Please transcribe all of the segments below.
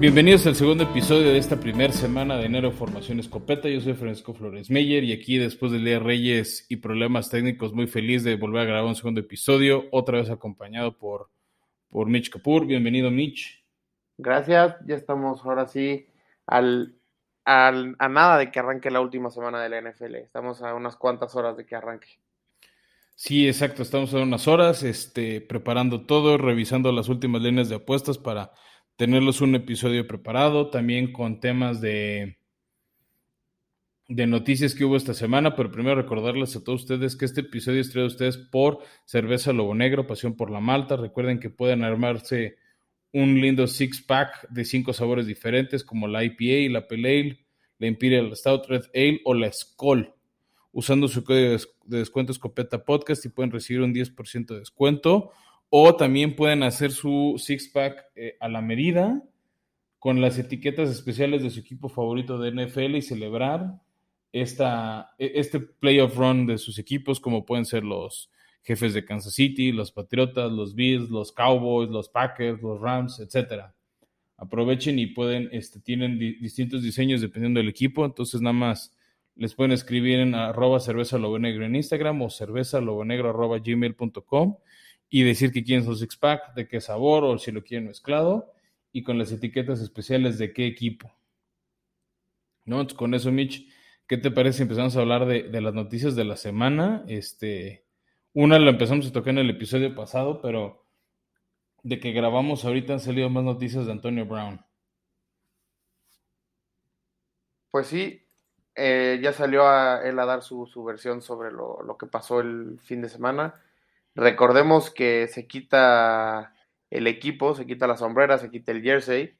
Bienvenidos al segundo episodio de esta primera semana de enero Formación Escopeta. Yo soy Francisco Flores Meyer y aquí después del Día de Reyes y problemas técnicos muy feliz de volver a grabar un segundo episodio, otra vez acompañado por, por Mitch Kapoor. Bienvenido Mitch. Gracias, ya estamos ahora sí al, al, a nada de que arranque la última semana de la NFL. Estamos a unas cuantas horas de que arranque. Sí, exacto, estamos a unas horas este, preparando todo, revisando las últimas líneas de apuestas para tenerlos un episodio preparado, también con temas de, de noticias que hubo esta semana, pero primero recordarles a todos ustedes que este episodio es traído a ustedes por Cerveza Lobo Negro, Pasión por la Malta. Recuerden que pueden armarse un lindo six pack de cinco sabores diferentes como la IPA, la Pale Ale, la Imperial Stout Red Ale o la Skoll, usando su código de descuento Escopeta Podcast y pueden recibir un 10% de descuento o también pueden hacer su six-pack eh, a la medida con las etiquetas especiales de su equipo favorito de NFL y celebrar esta, e, este playoff run de sus equipos, como pueden ser los jefes de Kansas City, los Patriotas, los Bills, los Cowboys, los Packers, los Rams, etcétera. Aprovechen y pueden, este, tienen distintos diseños dependiendo del equipo, entonces nada más les pueden escribir en arroba cerveza lobo negro en Instagram o cerveza lobo negro arroba gmail.com y decir que quieren su six pack, de qué sabor o si lo quieren mezclado y con las etiquetas especiales de qué equipo. ¿No? con eso, Mitch, ¿qué te parece si empezamos a hablar de, las noticias de la semana? Este, una la empezamos a tocar en el episodio pasado, pero de que grabamos ahorita han salido más noticias de Antonio Brown. Pues sí, eh, ya salió a él a dar su, versión sobre lo, lo, que pasó el fin de semana. Recordemos que se quita el equipo, se quita la sombrera, se quita el jersey,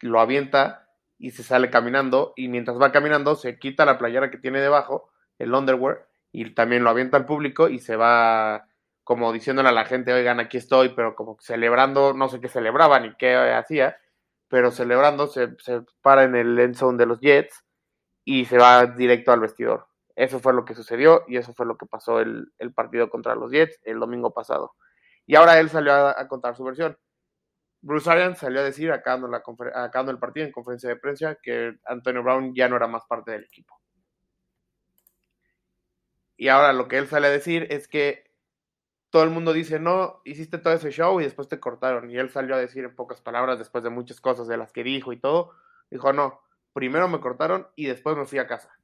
lo avienta y se sale caminando. Y mientras va caminando, se quita la playera que tiene debajo, el underwear, y también lo avienta al público y se va como diciéndole a la gente, oigan, aquí estoy, pero como celebrando, no sé qué celebraba ni qué hacía, pero celebrando se, se para en el end zone de los Jets y se va directo al vestidor. Eso fue lo que sucedió y eso fue lo que pasó el, el partido contra los Jets el domingo pasado. Y ahora él salió a, contar su versión. Bruce Arians salió a decir, acabando, la acabando el partido en conferencia de prensa, que Antonio Brown ya no era más parte del equipo. Y ahora lo que él sale a decir es que todo el mundo dice, no, hiciste todo ese show y después te cortaron. Y él salió a decir en pocas palabras, después de muchas cosas de las que dijo y todo, dijo, no, primero me cortaron y después me fui a casa.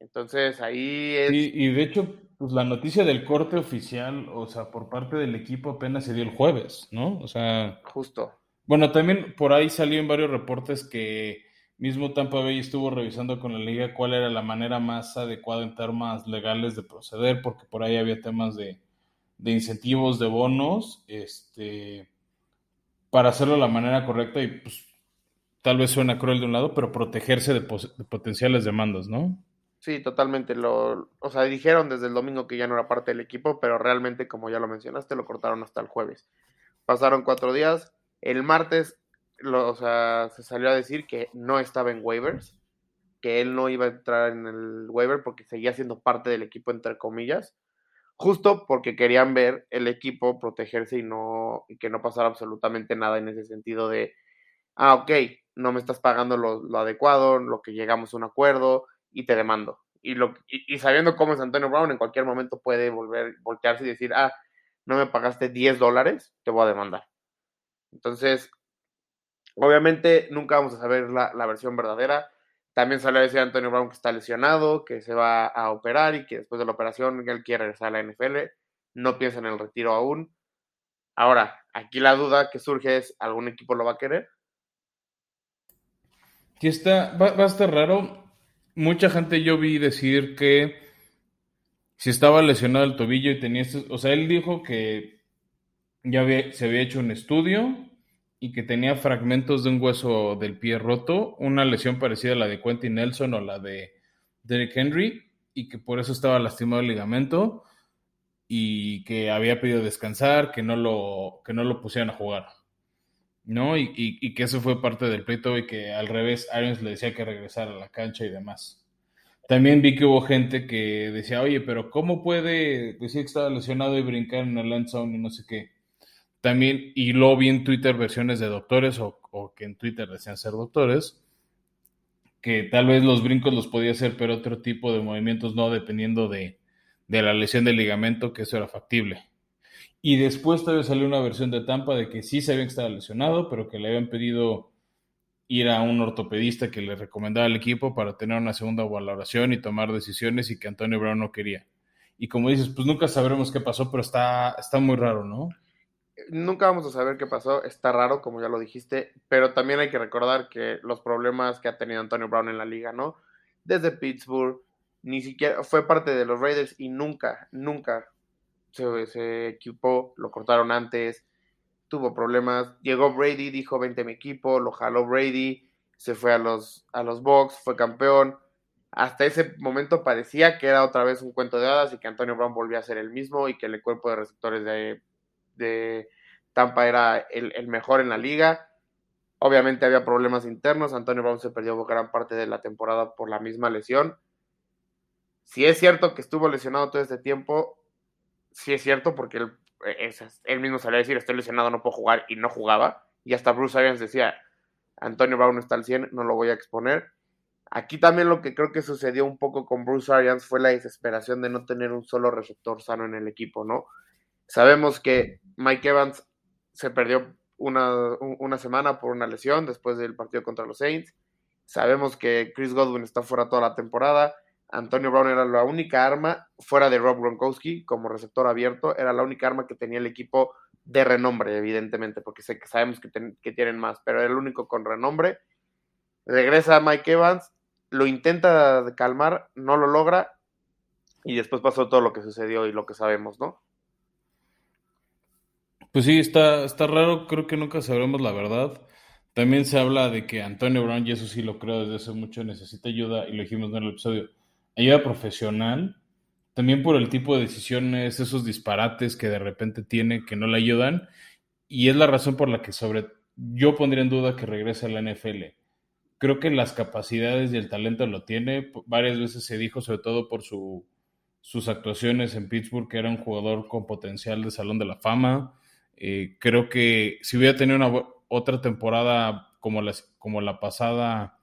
Entonces ahí es... y de hecho, pues la noticia del corte oficial, o sea, por parte del equipo apenas se dio el jueves, ¿no? O sea... Justo. Bueno, también por ahí salió en varios reportes que mismo Tampa Bay estuvo revisando con la liga cuál era la manera más adecuada en temas legales de proceder, porque por ahí había temas de, de incentivos, de bonos, este, para hacerlo de la manera correcta y pues tal vez suena cruel de un lado, pero protegerse de, de potenciales demandas, ¿no? Sí, totalmente. Lo, o sea, dijeron desde el domingo que ya no era parte del equipo, pero realmente, como ya lo mencionaste, lo cortaron hasta el jueves. Pasaron cuatro días. El martes, lo, o sea, se salió a decir que no estaba en waivers, que él no iba a entrar en el waiver porque seguía siendo parte del equipo, entre comillas, justo porque querían ver el equipo protegerse y no y que no pasara absolutamente nada en ese sentido de, ah, ok, no me estás pagando lo, lo adecuado, lo que llegamos a un acuerdo y te demando. Y, lo, y, sabiendo cómo es Antonio Brown, en cualquier momento puede volver, voltearse y decir, ah, no me pagaste 10 dólares, te voy a demandar. Entonces, obviamente nunca vamos a saber la, la versión verdadera. También salió a decir Antonio Brown que está lesionado, que se va a operar y que después de la operación él quiere regresar a la NFL. No piensa en el retiro aún. Ahora, aquí la duda que surge es, ¿algún equipo lo va a querer? Aquí está, va a estar raro mucha gente yo vi decir que si estaba lesionado el tobillo y tenía, o sea, él dijo que ya se había hecho un estudio y que tenía fragmentos de un hueso del pie roto, una lesión parecida a la de Quentin Nelson o la de Derrick Henry, y que por eso estaba lastimado el ligamento y que había pedido descansar, que no lo, que no lo pusieran a jugar. ¿No? Y, que eso fue parte del pleito y que al revés Arians le decía que regresara a la cancha y demás. También vi que hubo gente que decía, oye, pero ¿cómo puede decir que estaba lesionado y brincar en el end zone y no sé qué? también, y luego vi en Twitter versiones de doctores o, o que en Twitter decían ser doctores, que tal vez los brincos los podía hacer, pero otro tipo de movimientos no, dependiendo de, de la lesión del ligamento, que eso era factible. Y después todavía salió una versión de Tampa de que sí sabían que estaba lesionado, pero que le habían pedido ir a un ortopedista que le recomendaba al equipo para tener una segunda valoración y tomar decisiones y que Antonio Brown no quería. Y como dices, pues nunca sabremos qué pasó, pero está, está muy raro, ¿no? Nunca vamos a saber qué pasó, está raro, como ya lo dijiste, pero también hay que recordar que los problemas que ha tenido Antonio Brown en la liga, ¿no? Desde Pittsburgh, ni siquiera fue parte de los Raiders y nunca, nunca se, equipó, lo cortaron antes, tuvo problemas. Llegó Brady, dijo vente a mi equipo, lo jaló Brady, se fue a los, a los Bucks, fue campeón. Hasta ese momento parecía que era otra vez un cuento de hadas y que Antonio Brown volvía a ser el mismo y que el cuerpo de receptores de, de Tampa era el, el, mejor en la liga. Obviamente había problemas internos, Antonio Brown se perdió gran parte de la temporada por la misma lesión si es cierto que estuvo lesionado todo este tiempo, sí es cierto porque él, él mismo salía a decir, estoy lesionado, no puedo jugar, y no jugaba. Y hasta Bruce Arians decía, Antonio Brown está al 100, no lo voy a exponer. Aquí también lo que creo que sucedió un poco con Bruce Arians fue la desesperación de no tener un solo receptor sano en el equipo, ¿no? Sabemos que Mike Evans se perdió una, una semana por una lesión después del partido contra los Saints. Sabemos que Chris Godwin está fuera toda la temporada. Antonio Brown era la única arma, fuera de Rob Gronkowski, como receptor abierto, era la única arma que tenía el equipo de renombre, evidentemente, porque sé que sabemos que, tienen más, pero era el único con renombre. Regresa Mike Evans, lo intenta calmar, no lo logra, y después pasó todo lo que sucedió y lo que sabemos, ¿no? Pues sí, está, está raro, creo que nunca sabremos la verdad. También se habla de que Antonio Brown, y eso sí lo creo desde hace mucho, necesita ayuda, y lo dijimos en el episodio ayuda profesional, también por el tipo de decisiones, esos disparates que de repente tiene que no le ayudan, y es la razón por la que sobre yo pondría en duda que regrese a la NFL. Creo que las capacidades y el talento lo tiene, varias veces se dijo, sobre todo por su, sus actuaciones en Pittsburgh, que era un jugador con potencial de Salón de la Fama. Eh, creo que si hubiera tenido una otra temporada como la, como la pasada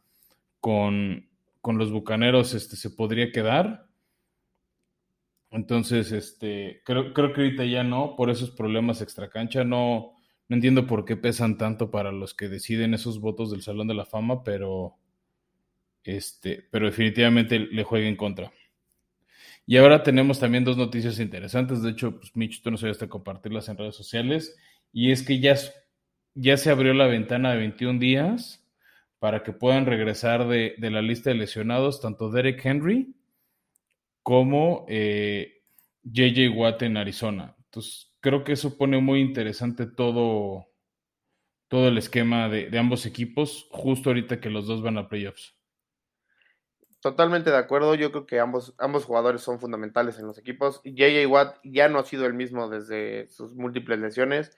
con, con los bucaneros este, se podría quedar. Entonces, este, creo, creo que ahorita ya no, por esos problemas extracancha, no, no entiendo por qué pesan tanto para los que deciden esos votos del Salón de la Fama, pero, este, pero definitivamente le juega en contra. Y ahora tenemos también dos noticias interesantes. De hecho, pues Mitch, tú nos ayudaste a compartirlas en redes sociales. Y es que ya, ya se abrió la ventana de 21 días para que puedan regresar de, la lista de lesionados tanto Derek Henry como eh, JJ Watt en Arizona. Entonces, creo que eso pone muy interesante todo, todo el esquema de, ambos equipos, justo ahorita que los dos van a playoffs. Totalmente de acuerdo, yo creo que ambos, ambos jugadores son fundamentales en los equipos. JJ Watt ya no ha sido el mismo desde sus múltiples lesiones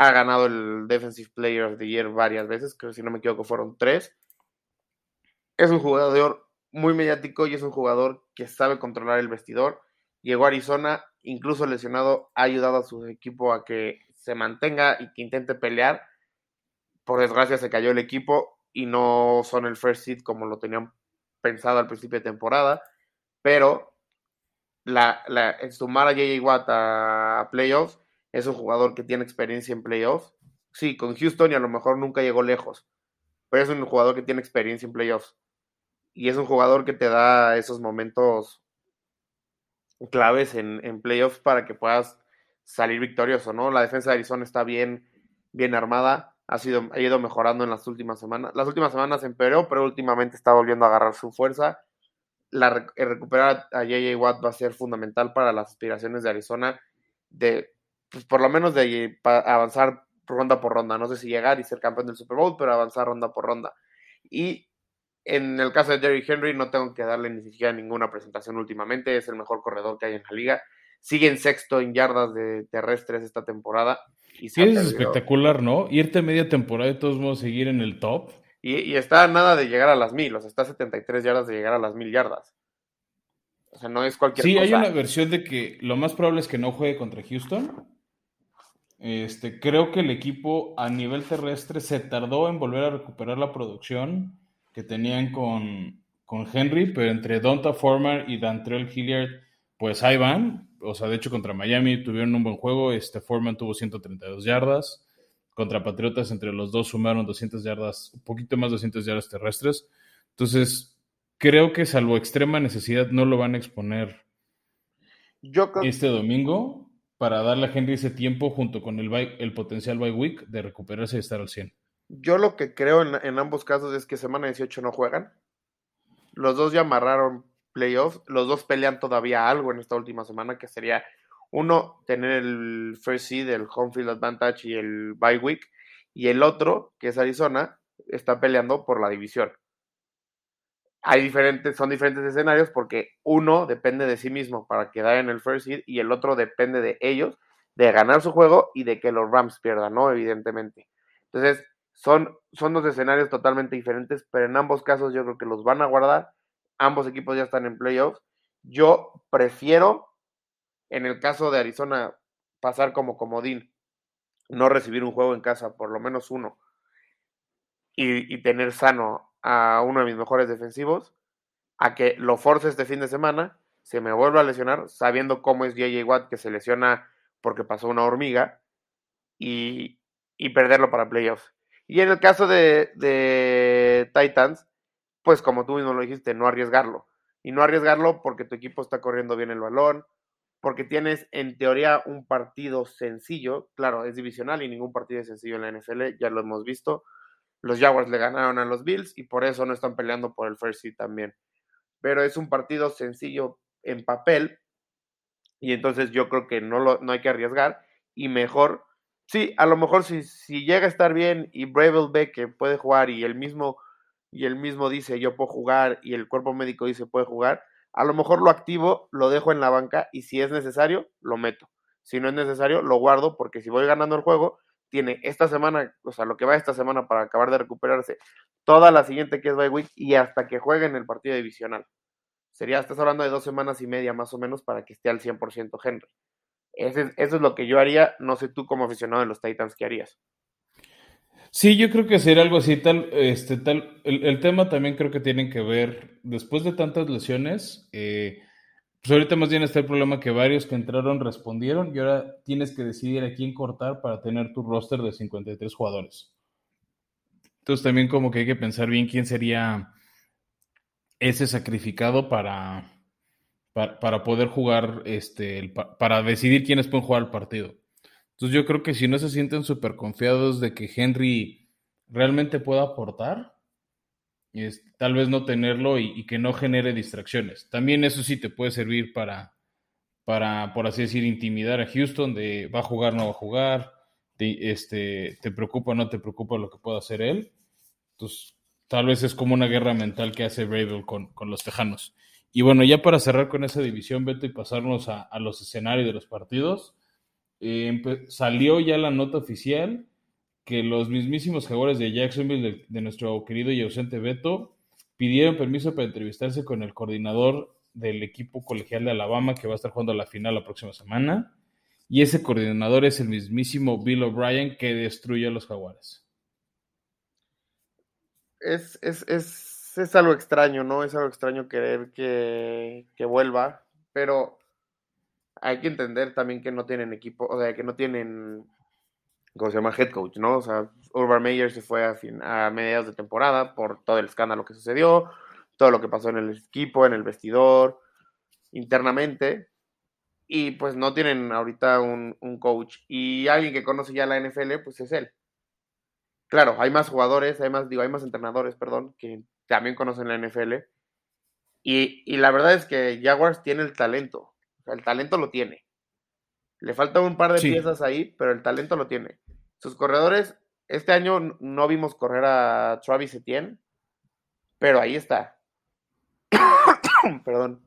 ha ganado el Defensive Player of the Year varias veces, creo si no me equivoco fueron tres. Es un jugador muy mediático y es un jugador que sabe controlar el vestidor. Llegó a Arizona, incluso lesionado, ha ayudado a su equipo a que se mantenga y que intente pelear. Por desgracia se cayó el equipo y no son el first seed como lo tenían pensado al principio de temporada, pero la, sumar a JJ Watt a playoffs es un jugador que tiene experiencia en playoffs. Sí, con Houston y a lo mejor nunca llegó lejos, pero es un jugador que tiene experiencia en playoffs. Y es un jugador que te da esos momentos claves en, en playoffs para que puedas salir victorioso, ¿no? La defensa de Arizona está bien, bien armada, ha, sido, ha ido mejorando en las últimas semanas. Las últimas semanas empeoró, pero últimamente está volviendo a agarrar su fuerza. La, recuperar a JJ Watt va a ser fundamental para las aspiraciones de Arizona de pues por lo menos de avanzar ronda por ronda. No sé si llegar y ser campeón del Super Bowl, pero avanzar ronda por ronda. Y en el caso de Derrick Henry, no tengo que darle ni siquiera ninguna presentación últimamente. Es el mejor corredor que hay en la liga. Sigue en sexto en yardas de terrestres esta temporada. Y sí, es espectacular, ¿no? Irte media temporada y de todos modos seguir en el top. Y, y, está nada de llegar a las mil, o sea, está a 73 yardas de llegar a las mil yardas. O sea, no es cualquier cosa. Sí, hay una versión de que lo más probable es que no juegue contra Houston Este, creo que el equipo a nivel terrestre se tardó en volver a recuperar la producción que tenían con, con Henry, pero entre Donta Former y Dantrell Hilliard, pues ahí van. O sea, de hecho, contra Miami tuvieron un buen juego. Este Foreman tuvo 132 yardas. Contra Patriotas, entre los dos sumaron 200 yardas, un poquito más de 200 yardas terrestres. Entonces, creo que salvo extrema necesidad, no lo van a exponer Yo creo este domingo para darle a Henry ese tiempo junto con el, el potencial bye week de recuperarse y estar al 100. Yo lo que creo en, en ambos casos es que semana 18 no juegan. Los dos ya amarraron playoffs. Los dos pelean todavía algo en esta última semana, que sería uno, tener el first seed, el home field advantage y el bye week. Y el otro, que es Arizona, está peleando por la división. Hay diferentes, son diferentes escenarios porque uno depende de sí mismo para quedar en el first seed y el otro depende de ellos, de ganar su juego y de que los Rams pierdan, ¿no? Evidentemente. Entonces, son, son dos escenarios totalmente diferentes, pero en ambos casos yo creo que los van a guardar. Ambos equipos ya están en playoffs. Yo prefiero, en el caso de Arizona, pasar como comodín, no recibir un juego en casa, por lo menos uno, y, y tener sano a uno de mis mejores defensivos, a que lo force este fin de semana, se me vuelva a lesionar, sabiendo cómo es JJ Watt, que se lesiona porque pasó una hormiga, y, y perderlo para playoffs. Y en el caso de, de Titans, pues como tú mismo lo dijiste, no arriesgarlo. Y no arriesgarlo porque tu equipo está corriendo bien el balón, porque tienes en teoría un partido sencillo, claro, es divisional y ningún partido es sencillo en la NFL, ya lo hemos visto. Los Jaguars le ganaron a los Bills y por eso no están peleando por el first seed también. Pero es un partido sencillo en papel y entonces yo creo que no, lo, no hay que arriesgar y mejor, sí, a lo mejor si, si llega a estar bien y Bravel ve que puede jugar y el mismo y el mismo dice yo puedo jugar y el cuerpo médico dice puede jugar, a lo mejor lo activo, lo dejo en la banca y si es necesario, lo meto. Si no es necesario, lo guardo porque si voy ganando el juego, tiene esta semana, o sea, lo que va esta semana para acabar de recuperarse, toda la siguiente que es bye week y hasta que juegue en el partido divisional. Sería, estás hablando de dos semanas y media más o menos para que esté al 100% Henry. Ese, eso es lo que yo haría, no sé tú como aficionado de los Titans, ¿qué harías? Sí, yo creo que sería algo así, tal, este, tal, el, el tema también creo que tienen que ver, después de tantas lesiones, eh, pues ahorita más bien está el problema que varios que entraron respondieron y ahora tienes que decidir a quién cortar para tener tu roster de 53 jugadores. Entonces también como que hay que pensar bien quién sería ese sacrificado para, para, poder jugar, este, para decidir quiénes pueden jugar el partido. Entonces yo creo que si no se sienten súper confiados de que Henry realmente pueda aportar, es, tal vez no tenerlo y, que no genere distracciones. También eso sí te puede servir para, para por así decir, intimidar a Houston de va a jugar, no va a jugar, te, este, te preocupa, no te preocupa lo que pueda hacer él. Entonces, tal vez es como una guerra mental que hace Bravel con, con los Tejanos. Y bueno, ya para cerrar con esa división, Beto, y pasarnos a, a los escenarios de los partidos, eh, salió ya la nota oficial que los mismísimos jugadores de Jacksonville, de, nuestro querido y ausente Beto, pidieron permiso para entrevistarse con el coordinador del equipo colegial de Alabama que va a estar jugando la final la próxima semana. Y ese coordinador es el mismísimo Bill O'Brien que destruyó a los jaguares. Es, es, es, es, algo extraño, ¿no? Es algo extraño querer que, que vuelva, pero hay que entender también que no tienen equipo, o sea, que no tienen ¿cómo se llama? Head coach, ¿no? O sea, Urban Meyer se fue a, fin, a, mediados de temporada por todo el escándalo que sucedió, todo lo que pasó en el equipo, en el vestidor, internamente, y pues no tienen ahorita un, un coach. Y alguien que conoce ya la NFL, pues es él. Claro, hay más jugadores, hay más, digo, hay más entrenadores, perdón, que también conocen la NFL. Y, y la verdad es que Jaguars tiene el talento, o sea, el talento lo tiene. Le falta un par de sí. piezas ahí, pero el talento lo tiene. Sus corredores, este año no vimos correr a Travis Etienne, pero ahí está. Perdón.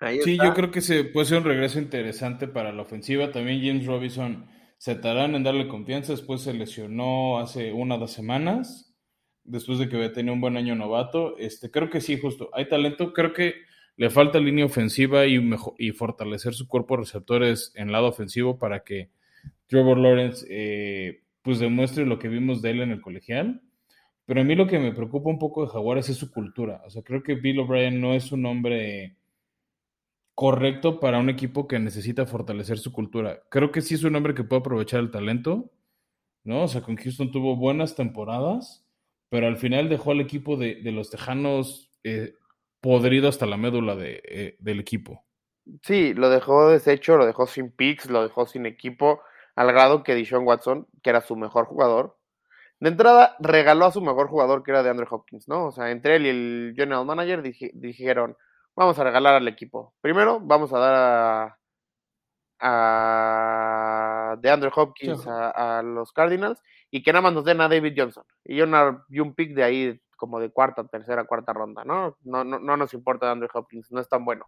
Ahí sí, está. yo creo que se puede ser un regreso interesante para la ofensiva. También James Robinson se tardarán en darle confianza. Después se lesionó hace una o dos semanas, después de que había tenido un buen año novato. Este, creo que sí, justo. Hay talento. Creo que le falta línea ofensiva y, mejor, y fortalecer su cuerpo de receptores en lado ofensivo para que Trevor Lawrence eh, pues demuestre lo que vimos de él en el colegial. Pero a mí lo que me preocupa un poco de Jaguares es su cultura. O sea, creo que Bill O'Brien no es un hombre correcto para un equipo que necesita fortalecer su cultura. Creo que sí es un hombre que puede aprovechar el talento, ¿no? O sea, con Houston tuvo buenas temporadas, pero al final dejó al equipo de, los Tejanos eh, podrido hasta la médula de, eh, del equipo. Sí, lo dejó deshecho, lo dejó sin picks, lo dejó sin equipo, al grado que Dishon Watson, que era su mejor jugador, de entrada regaló a su mejor jugador, que era de Andrew Hopkins, ¿no? O sea, entre él y el general manager dijeron, vamos a regalar al equipo. Primero, vamos a dar a, a de Andrew Hopkins a, los Cardinals y que nada más nos den a David Johnson. Y, una, y un pick de ahí como de cuarta, tercera, cuarta ronda, ¿no? No, no, no nos importa Andrew Hopkins, no es tan bueno.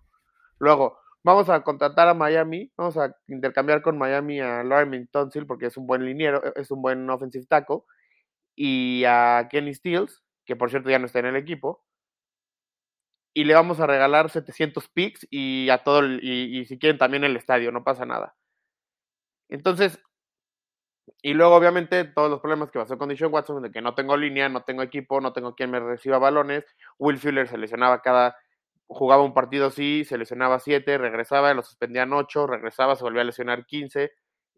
Luego, vamos a contratar a Miami, vamos a intercambiar con Miami a Lauren Tonsil porque es un buen liniero, es un buen offensive tackle, y a Kenny Stills, que por cierto ya no está en el equipo, y le vamos a regalar 700 picks y a todo, y, si quieren también el estadio, no pasa nada. Entonces, y luego, obviamente, todos los problemas que pasó con Dishon Watson, de que no tengo línea, no tengo equipo, no tengo quien me reciba balones. Will Fuller se lesionaba cada. Jugaba un partido sí, se lesionaba 7, regresaba, lo suspendían 8, regresaba, se volvía a lesionar 15,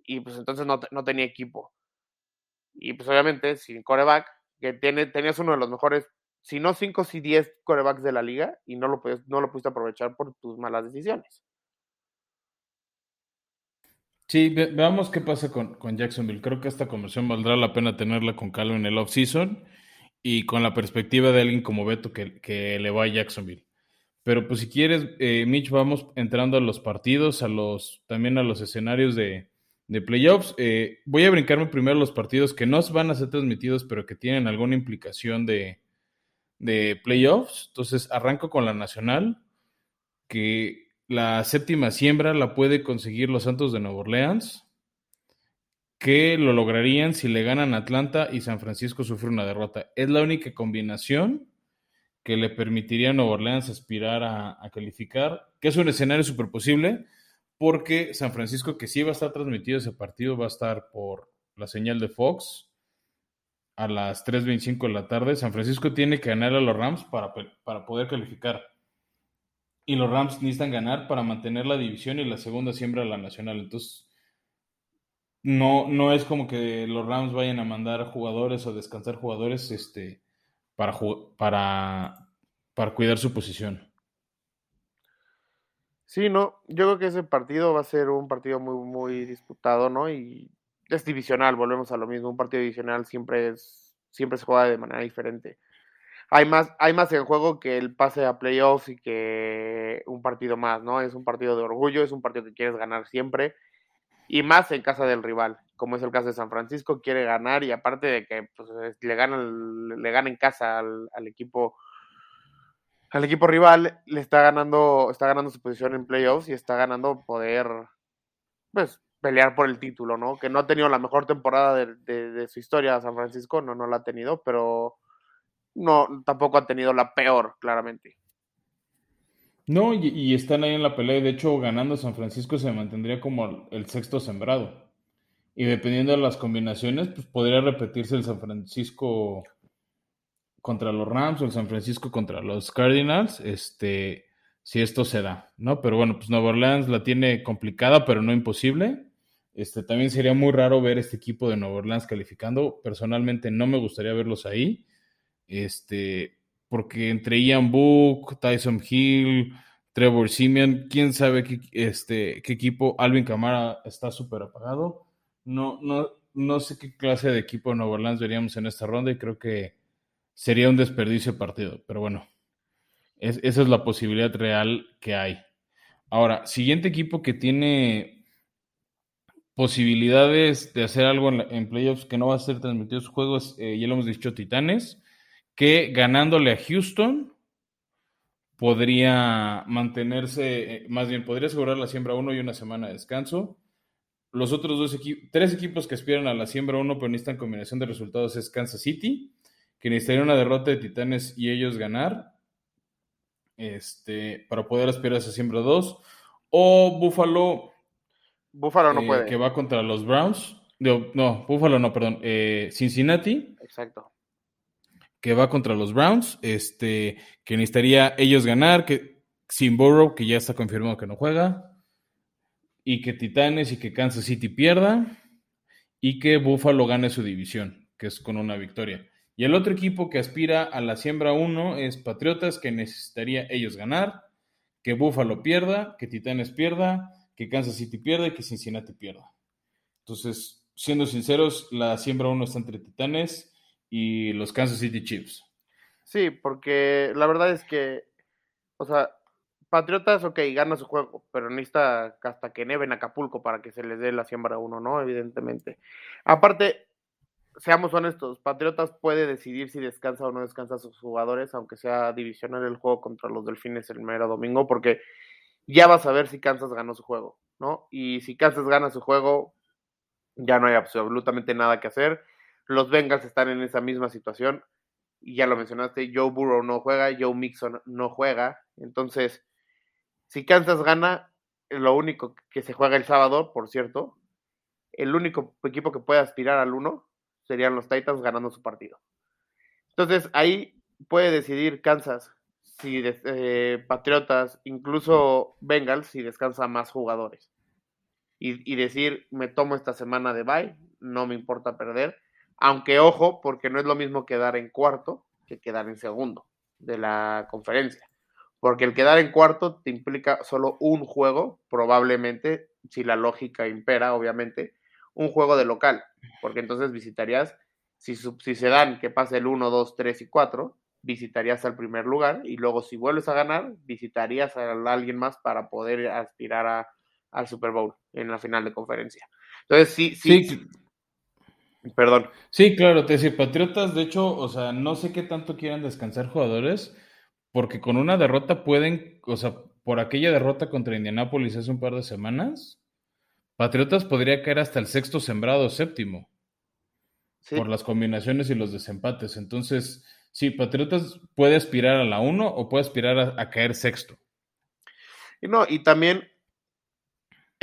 y pues entonces no, no tenía equipo. Y pues obviamente, sin coreback, que tiene, tenías uno de los mejores, si no 5, si 10 corebacks de la liga, y no lo, no lo pudiste aprovechar por tus malas decisiones. Sí, veamos qué pasa con, Jacksonville. Creo que esta conversión valdrá la pena tenerla con calma en el off-season y con la perspectiva de alguien como Beto que, que le va a Jacksonville. Pero pues si quieres, eh, Mitch, vamos entrando a los partidos, a los, también a los escenarios de, de playoffs. Eh, voy a brincarme primero los partidos que no van a ser transmitidos, pero que tienen alguna implicación de, de playoffs. Entonces, arranco con la nacional, que la séptima siembra la puede conseguir los Santos de Nueva Orleans, que lo lograrían si le ganan Atlanta y San Francisco sufre una derrota. Es la única combinación que le permitiría a Nueva Orleans aspirar a, calificar, que es un escenario súper posible, porque San Francisco, que sí va a estar transmitido ese partido, va a estar por la señal de Fox a las 3.25 de la tarde. San Francisco tiene que ganar a los Rams para, para poder calificar y los Rams necesitan ganar para mantener la división y la segunda siembra a la nacional. Entonces, no, no es como que los Rams vayan a mandar jugadores o descansar jugadores este, para, para, para cuidar su posición. Sí, no, yo creo que ese partido va a ser un partido muy, muy disputado, ¿no? Y es divisional, volvemos a lo mismo, un partido divisional siempre es, siempre se juega de manera diferente hay más, hay más en juego que el pase a playoffs y que un partido más, ¿no? Es un partido de orgullo, es un partido que quieres ganar siempre y más en casa del rival, como es el caso de San Francisco, quiere ganar y aparte de que pues, le gana le gana en casa al, equipo al equipo rival le está ganando está ganando su posición en playoffs y está ganando poder pues pelear por el título, ¿no? Que no ha tenido la mejor temporada de, de su historia San Francisco, no no la ha tenido, pero no, tampoco ha tenido la peor, claramente. No, y, están ahí en la pelea. De hecho, ganando San Francisco se mantendría como el sexto sembrado. Y dependiendo de las combinaciones, pues podría repetirse el San Francisco contra los Rams o el San Francisco contra los Cardinals, este, si esto se da, ¿no? Pero bueno, pues Nueva Orleans la tiene complicada, pero no imposible. Este, también sería muy raro ver este equipo de Nueva Orleans calificando. Personalmente no me gustaría verlos ahí. Este, porque entre Ian Book, Tyson Hill, Trevor Simeon, quién sabe qué, este, qué equipo, Alvin Camara está súper apagado. No, no, no sé qué clase de equipo de Nueva Orleans veríamos en esta ronda y creo que sería un desperdicio de partido, pero bueno, esa es la posibilidad real que hay. Ahora, siguiente equipo que tiene posibilidades de hacer algo en, playoffs que no va a ser transmitido su juego es, eh, ya lo hemos dicho, Titanes que ganándole a Houston podría mantenerse, eh, más bien podría asegurar la siembra 1 y una semana de descanso. Los otros dos equipos, tres equipos que aspiran a la siembra 1 pero necesitan combinación de resultados es Kansas City, que necesitaría una derrota de Titanes y ellos ganar este, para poder aspirar a esa siembra 2, o Buffalo Buffalo no eh, puede. que va contra los Browns. No, no, Buffalo no, perdón. eh, Cincinnati, Exacto. Que va contra los Browns, este, que necesitaría ellos ganar, que sin que ya está confirmado que no juega, y que Titanes y que Kansas City pierda, y que Buffalo gane su división, que es con una victoria. Y el otro equipo que aspira a la siembra 1 es Patriotas, que necesitaría ellos ganar, que Buffalo pierda, que Titanes pierda, que Kansas City pierda y que Cincinnati pierda. Entonces, siendo sinceros, la siembra 1 está entre Titanes y los Kansas City Chiefs. Sí, porque la verdad es que, o sea, Patriotas, ok, gana su juego, pero necesita hasta que neve en Acapulco para que se les dé la siembra uno, ¿no? Evidentemente. Aparte, seamos honestos, Patriotas puede decidir si descansa o no descansa a sus jugadores, aunque sea divisional el juego contra los Delfines el mero domingo, porque ya vas a ver si Kansas ganó su juego, ¿no? Y si Kansas gana su juego, ya no hay absolutamente nada que hacer. Los Bengals están en esa misma situación. Y ya lo mencionaste, Joe Burrow no juega, Joe Mixon no juega. Entonces, si Kansas gana, lo único que se juega el sábado, por cierto, el único equipo que puede aspirar al 1 serían los Titans ganando su partido. Entonces, ahí puede decidir Kansas, si eh, Patriotas, incluso Bengals, si descansa más jugadores. Y, y decir, me tomo esta semana de bye, no me importa perder aunque ojo, porque no es lo mismo quedar en cuarto que quedar en segundo de la conferencia. Porque el quedar en cuarto te implica solo un juego, probablemente, si la lógica impera, obviamente, un juego de local. Porque entonces visitarías, si, si se dan que pase el 1, 2, 3 y 4, visitarías al primer lugar y luego si vuelves a ganar, visitarías a alguien más para poder aspirar a, al Super Bowl en la final de conferencia. Entonces, sí, sí, sí Perdón. Sí, claro, te decía, Patriotas, de hecho, o sea, no sé qué tanto quieran descansar jugadores, porque con una derrota pueden, o sea, por aquella derrota contra Indianápolis hace un par de semanas, Patriotas podría caer hasta el sexto sembrado séptimo. Sí. Por las combinaciones y los desempates. Entonces, sí, Patriotas puede aspirar a la 1 o puede aspirar a, a caer sexto. Y no, y también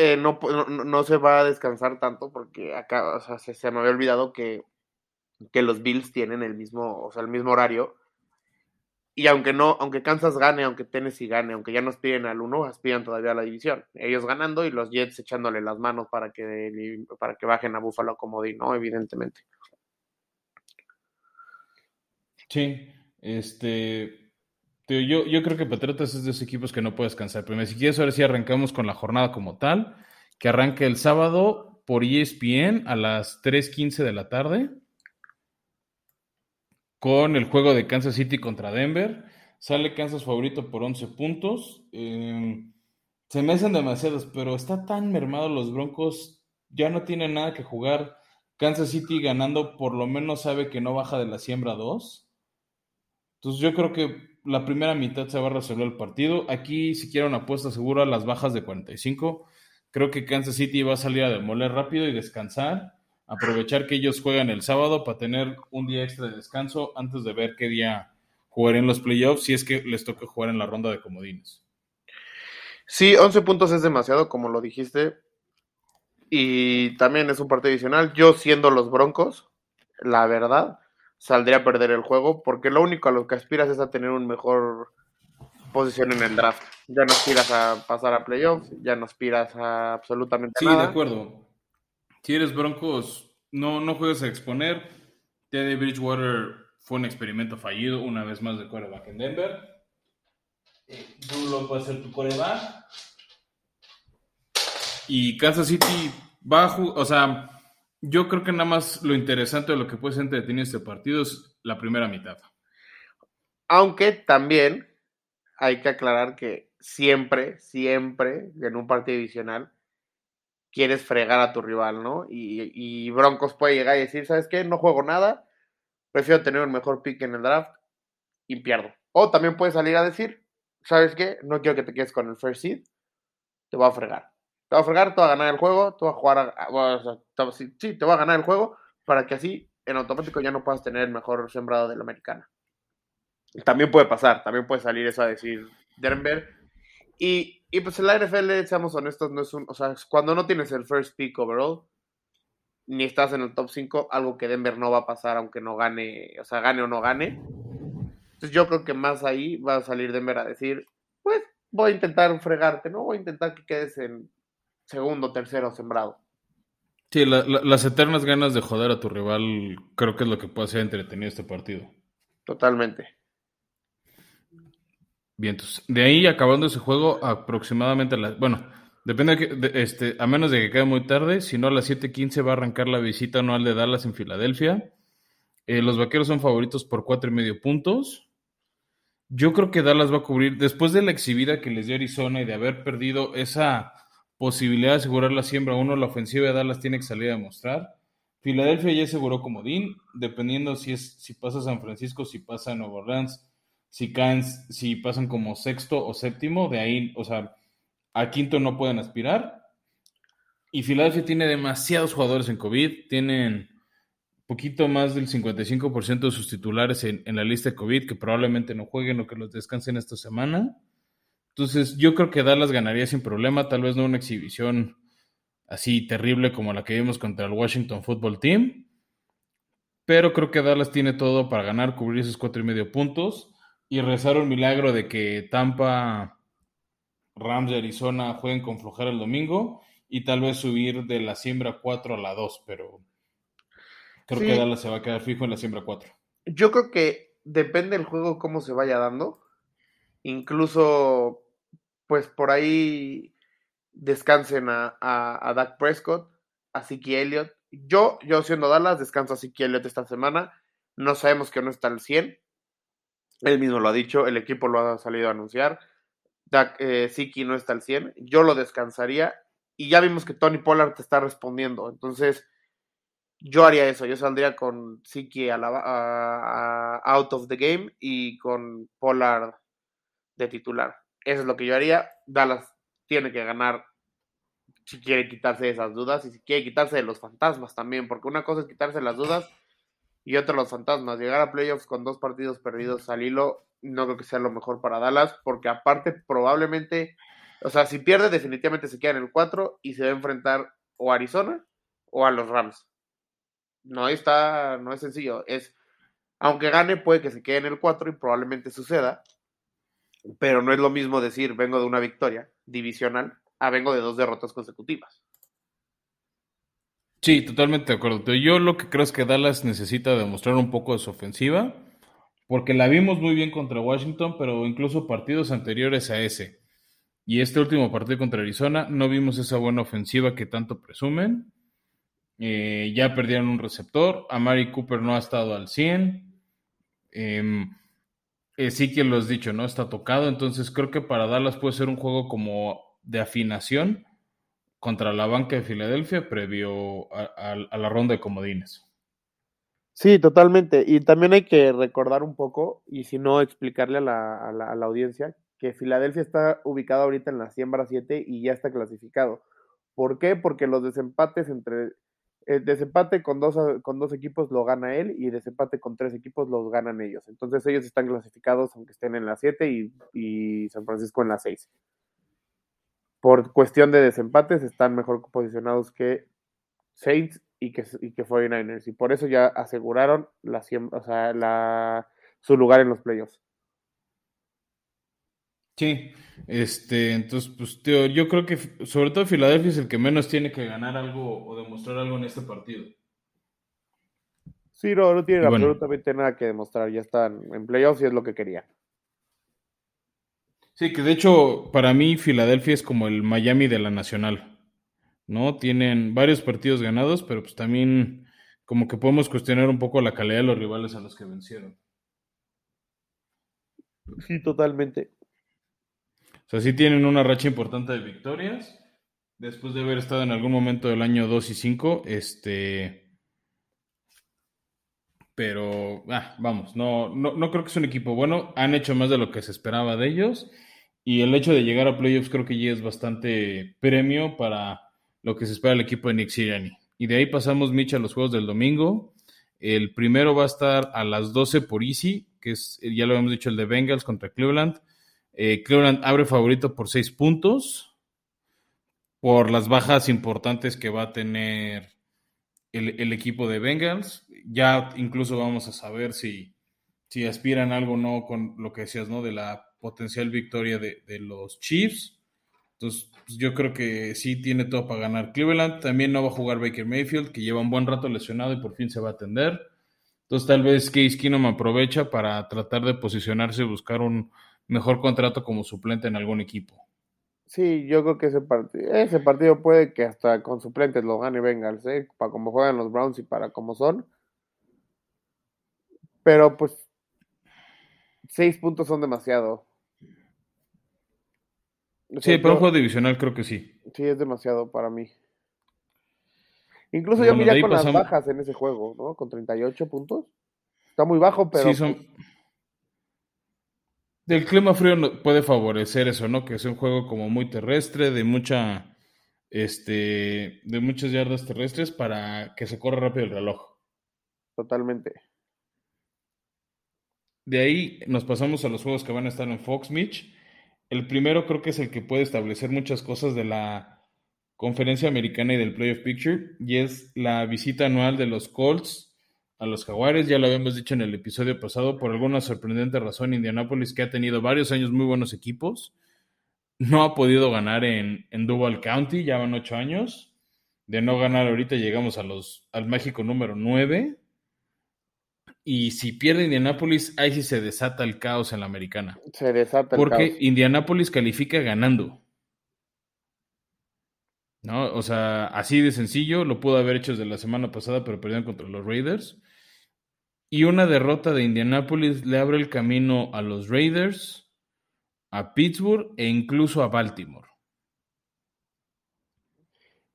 eh, no, no, no, se va a descansar tanto porque acá, o sea, se, me había olvidado que, que los Bills tienen el mismo, o sea, el mismo horario. Y aunque no, aunque Kansas gane, aunque Tennessee gane, aunque ya no aspiren al 1, aspiran todavía a la división. Ellos ganando y los Jets echándole las manos para que, para que bajen a Buffalo como di, ¿no? Evidentemente. Sí, este, yo, yo creo que Patriotas es de esos equipos que no puede descansar. Pero si quieres, ahora sí arrancamos con la jornada como tal, que arranque el sábado por ESPN a las 3.15 de la tarde, con el juego de Kansas City contra Denver. Sale Kansas favorito por 11 puntos. Eh, se me hacen demasiados, pero está tan mermado los Broncos, ya no tiene nada que jugar. Kansas City ganando por lo menos sabe que no baja de la siembra 2. Entonces yo creo que la primera mitad se va a resolver el partido. Aquí, si quiero una apuesta segura, las bajas de 45. Creo que Kansas City va a salir a demoler rápido y descansar. Aprovechar que ellos juegan el sábado para tener un día extra de descanso antes de ver qué día jugarán los playoffs, si es que les toca jugar en la ronda de comodines. Sí, 11 puntos es demasiado, como lo dijiste. Y también es un partido adicional. Yo siendo los Broncos, la verdad, saldría a perder el juego, porque lo único a lo que aspiras es a tener un mejor posición en el draft. Ya no aspiras a pasar a playoffs, ya no aspiras a absolutamente sí, nada. Sí, de acuerdo. Si eres Broncos, no, no juegues a exponer. Teddy Bridgewater fue un experimento fallido, una vez más de coreback en Denver. Lock va a ser tu coreback. Y Kansas City va a o sea, yo creo que nada más lo interesante de lo que puede ser entretenido este partido es la primera mitad. Aunque también hay que aclarar que siempre, siempre en un partido adicional quieres fregar a tu rival, ¿no? Y, y, Broncos puede llegar y decir, ¿sabes qué? No juego nada, prefiero tener un mejor pick en el draft y pierdo. O también puedes salir a decir, ¿sabes qué? No quiero que te quedes con el first seed, te voy a fregar te va a fregar, te va a ganar el juego, te va a jugar, a, sí, sí, te va a ganar el juego para que así en automático ya no puedas tener el mejor sembrado de la americana. También puede pasar, también puede salir eso a decir Denver. Y, y pues en la NFL, seamos honestos, no es un, o sea, cuando no tienes el first pick overall, ni estás en el top 5, algo que Denver no va a pasar aunque no gane, o sea, gane o no gane. Entonces yo creo que más ahí va a salir Denver a decir, pues voy a intentar fregarte, ¿no? Voy a intentar que quedes en segundo, tercero sembrado. Sí, las eternas ganas de joder a tu rival creo que es lo que puede ser entretenido este partido. Totalmente. Bien, entonces, de ahí acabando ese juego, aproximadamente a las. Bueno, depende, de, este, a menos de que quede muy tarde, si no a las 7:15 va a arrancar la visita anual de Dallas en Filadelfia. Eh, los vaqueros son favoritos por cuatro y medio puntos. Yo creo que Dallas va a cubrir, después de la exhibida que les dio Arizona y de haber perdido esa posibilidad de asegurar la siembra uno, la ofensiva de Dallas tiene que salir a demostrar. Filadelfia ya aseguró comodín, dependiendo si es si pasa San Francisco, si pasa Nueva Orleans, si caen, si pasan como sexto o séptimo, de ahí, o sea, a quinto no pueden aspirar. Y Filadelfia tiene demasiados jugadores en COVID, tienen poquito más del 55% de sus titulares en, la lista de COVID que probablemente no jueguen o que los descansen esta semana. Entonces, yo creo que Dallas ganaría sin problema, tal vez no una exhibición así terrible como la que vimos contra el Washington Football Team, pero creo que Dallas tiene todo para ganar, cubrir esos cuatro y medio puntos y rezar un milagro de que Tampa, Rams de Arizona jueguen con flojera el domingo y tal vez subir de la siembra 4 a la 2, pero Creo que Dallas se va a quedar fijo en la siembra 4. Yo creo que depende del juego cómo se vaya dando. Incluso, pues por ahí descansen a, a, Dak Prescott, a Siki Elliott. Yo, yo siendo Dallas, descanso a Siki Elliott esta semana. No sabemos que no está al 100. Él mismo lo ha dicho, el equipo lo ha salido a anunciar. Dak, eh, Siki no está al 100. Yo lo descansaría. Y ya vimos que Tony Pollard te está respondiendo. Entonces, yo haría eso, yo saldría con Siki a la, out of the game y con Pollard de titular. Eso es lo que yo haría. Dallas tiene que ganar si quiere quitarse esas dudas y si quiere quitarse de los fantasmas también, porque una cosa es quitarse las dudas y otra los fantasmas. Llegar a playoffs con dos partidos perdidos al hilo no creo que sea lo mejor para Dallas, porque aparte probablemente, o sea, si pierde definitivamente se queda en el 4 y se va a enfrentar o a Arizona o a los Rams no está, no es sencillo. Es, aunque gane, puede que se quede en el 4 y probablemente suceda. Pero no es lo mismo decir vengo de una victoria divisional a vengo de dos derrotas consecutivas. Sí, totalmente de acuerdo. Yo lo que creo es que Dallas necesita demostrar un poco de su ofensiva, porque la vimos muy bien contra Washington, pero incluso partidos anteriores a ese. Y este último partido contra Arizona no vimos esa buena ofensiva que tanto presumen. Eh, ya perdieron un receptor. Amari Cooper no ha estado al 100. Em, eh, sí que lo has dicho, ¿no? Está tocado. Entonces creo que para Dallas puede ser un juego como de afinación contra la banca de Filadelfia previo a, la ronda de comodines. Sí, totalmente. Y también hay que recordar un poco, y si no, explicarle a la, audiencia, que Filadelfia está ubicado ahorita en la siembra 7 y ya está clasificado. ¿Por qué? Porque los desempates entre eh, desempate con dos, con dos equipos lo gana él y desempate con tres equipos los ganan ellos. Entonces ellos están clasificados aunque estén en la 7 y, San Francisco en la 6. Por cuestión de desempates están mejor posicionados que Saints y que, y que 49ers. Y por eso ya aseguraron la, su lugar en los playoffs. Sí, este, entonces, pues, tío, yo creo que sobre todo Filadelfia es el que menos tiene que ganar algo o demostrar algo en este partido. Sí, no, no tiene absolutamente nada que demostrar, ya están en playoffs y es lo que quería. Sí, que de hecho, para mí Filadelfia es como el Miami de la Nacional, ¿no? Tienen varios partidos ganados, pero pues también como que podemos cuestionar un poco la calidad de los rivales a los que vencieron. Sí, totalmente. O sea, sí tienen una racha importante de victorias. Después de haber estado en algún momento del año 2 y 5, este. Pero, ah, vamos, no, no, no creo que es un equipo bueno. Han hecho más de lo que se esperaba de ellos. Y el hecho de llegar a playoffs creo que ya es bastante premio para lo que se espera del equipo de Nick Sirianni. Y de ahí pasamos, Mitch, a los juegos del domingo. El primero va a estar a las 12 por Easy, que es, ya lo habíamos dicho, el de Bengals contra Cleveland. Eh, Cleveland abre favorito por seis puntos por las bajas importantes que va a tener el, equipo de Bengals. Ya incluso vamos a saber si, aspiran algo o no con lo que decías, ¿no? De la potencial victoria de, de los Chiefs. Entonces, pues, yo creo que sí tiene todo para ganar Cleveland. También no va a jugar Baker Mayfield, que lleva un buen rato lesionado y por fin se va a atender. Entonces, tal vez Case Keenum aprovecha para tratar de posicionarse y buscar un mejor contrato como suplente en algún equipo. Sí, yo creo que ese partido, ese partido puede que hasta con suplentes lo gane Bengals, ¿eh? para cómo juegan los Browns y para cómo son. Pero pues seis puntos son demasiado. sí, para un juego divisional creo que sí. Sí, es demasiado para mí. Incluso yo miré con las bajas en ese juego, ¿no? Con 38 puntos. Está muy bajo, pero... Sí, son... Pues del clima frío puede favorecer eso, ¿no? Que es un juego como muy terrestre, de mucha, este, de muchas yardas terrestres para que se corra rápido el reloj. Totalmente. De ahí nos pasamos a los juegos que van a estar en Fox Mitch. El primero creo que es el que puede establecer muchas cosas de la conferencia americana y del Playoff Picture, y es la visita anual de los Colts a los Jaguares, ya lo habíamos dicho en el episodio pasado, por alguna sorprendente razón, Indianapolis, que ha tenido varios años muy buenos equipos, no ha podido ganar en, en Duval County, ya van ocho años. De no ganar ahorita llegamos a los, al mágico número nueve. Y si pierde Indianapolis, ahí sí se desata el caos en la americana. Se desata el Porque Indianapolis califica ganando. ¿No? O sea, así de sencillo, lo pudo haber hecho desde la semana pasada, pero perdieron contra los Raiders. Y una derrota de Indianapolis le abre el camino a los Raiders, a Pittsburgh e incluso a Baltimore.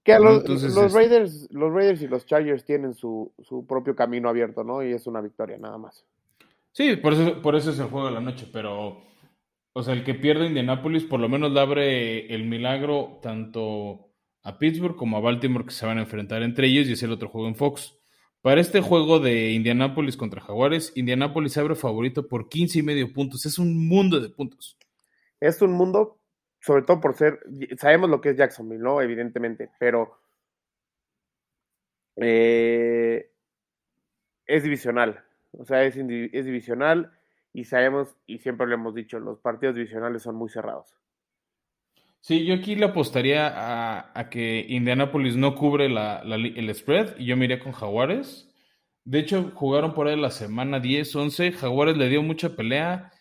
Que los, Raiders, los Raiders y los Chargers tienen su, propio camino abierto, ¿no? Y es una victoria nada más. Sí, por eso, por eso es el juego de la noche, pero, o sea, el que pierde Indianapolis por lo menos le abre el milagro tanto a Pittsburgh como a Baltimore que se van a enfrentar entre ellos y es el otro juego en Fox. Para este juego de Indianapolis contra Jaguares, Indianapolis abre favorito por 15 y medio puntos. Es un mundo de puntos. Es un mundo, sobre todo por ser, sabemos lo que es Jacksonville, ¿no? Evidentemente, pero eh, es divisional. O sea, es, es divisional y sabemos, y siempre lo hemos dicho, los partidos divisionales son muy cerrados. Sí, yo aquí le apostaría a, que Indianapolis no cubre el spread y yo me iría con Jaguares. De hecho, jugaron por ahí la semana 10, 11. Jaguares le dio mucha pelea.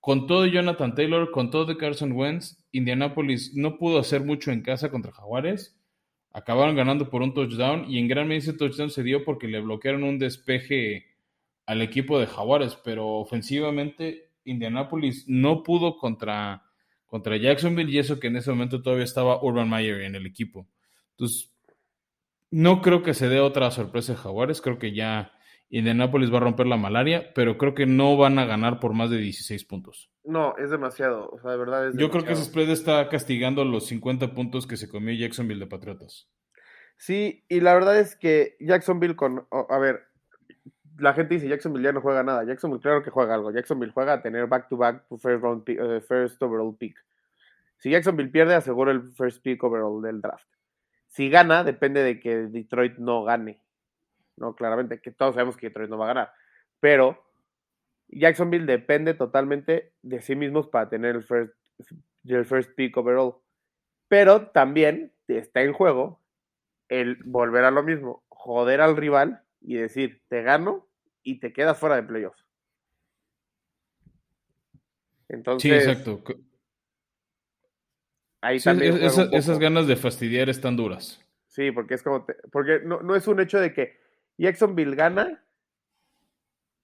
Con todo Jonathan Taylor, con todo de Carson Wentz, Indianapolis no pudo hacer mucho en casa contra Jaguares. Acabaron ganando por un touchdown y en gran medida ese touchdown se dio porque le bloquearon un despeje al equipo de Jaguares, pero ofensivamente Indianapolis no pudo contra contra Jacksonville y eso que en ese momento todavía estaba Urban Meyer en el equipo. Entonces, no creo que se dé otra sorpresa de Jaguares, creo que ya Indianapolis va a romper la malaria, pero creo que no van a ganar por más de 16 puntos. No, es demasiado, o sea, de verdad es Yo creo que ese spread está castigando los 50 puntos que se comió Jacksonville de Patriotas. Sí, y la verdad es que Jacksonville con, a ver, la gente dice Jacksonville ya no juega nada. Jacksonville claro que juega algo. Jacksonville juega a tener back to back first round eh, first overall pick. Si Jacksonville pierde, asegura el first pick overall del draft. Si gana, depende de que Detroit no gane. No, claramente, que todos sabemos que Detroit no va a ganar. Pero Jacksonville depende totalmente de sí mismos para tener el first, el first pick overall. Pero también está en juego el volver a lo mismo, joder al rival y decir, te gano y te quedas fuera de playoffs. Entonces, sí, exacto. Ahí también esas ganas de fastidiar están duras. Sí, porque es como, porque no, no, es un hecho de que Jacksonville gana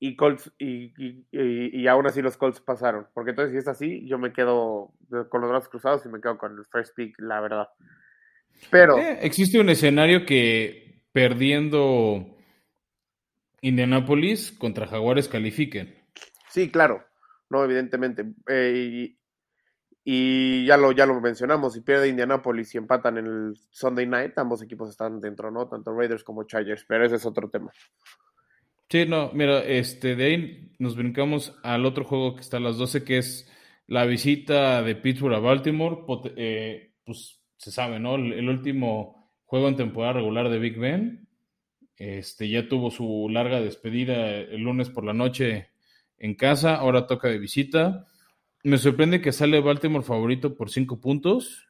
y Colts y, y, aún así los Colts pasaron. Porque entonces si es así, yo me quedo con los brazos cruzados y me quedo con el first pick, la verdad. Pero eh, existe un escenario que perdiendo Indianapolis contra Jaguares califiquen. Sí, claro. No, evidentemente. Eh, y, ya, lo, ya lo mencionamos. Si pierde Indianapolis y empatan el Sunday night, ambos equipos están dentro, ¿no? Tanto Raiders como Chargers. Pero ese es otro tema. Sí, no, mira, este, de ahí nos brincamos al otro juego que está a las 12, que es La visita de Pittsburgh a Baltimore, eh, pues se sabe, ¿no? El, último juego en temporada regular de Big Ben, este, ya tuvo su larga despedida el lunes por la noche en casa, ahora toca de visita. Me sorprende que sale Baltimore favorito por cinco puntos.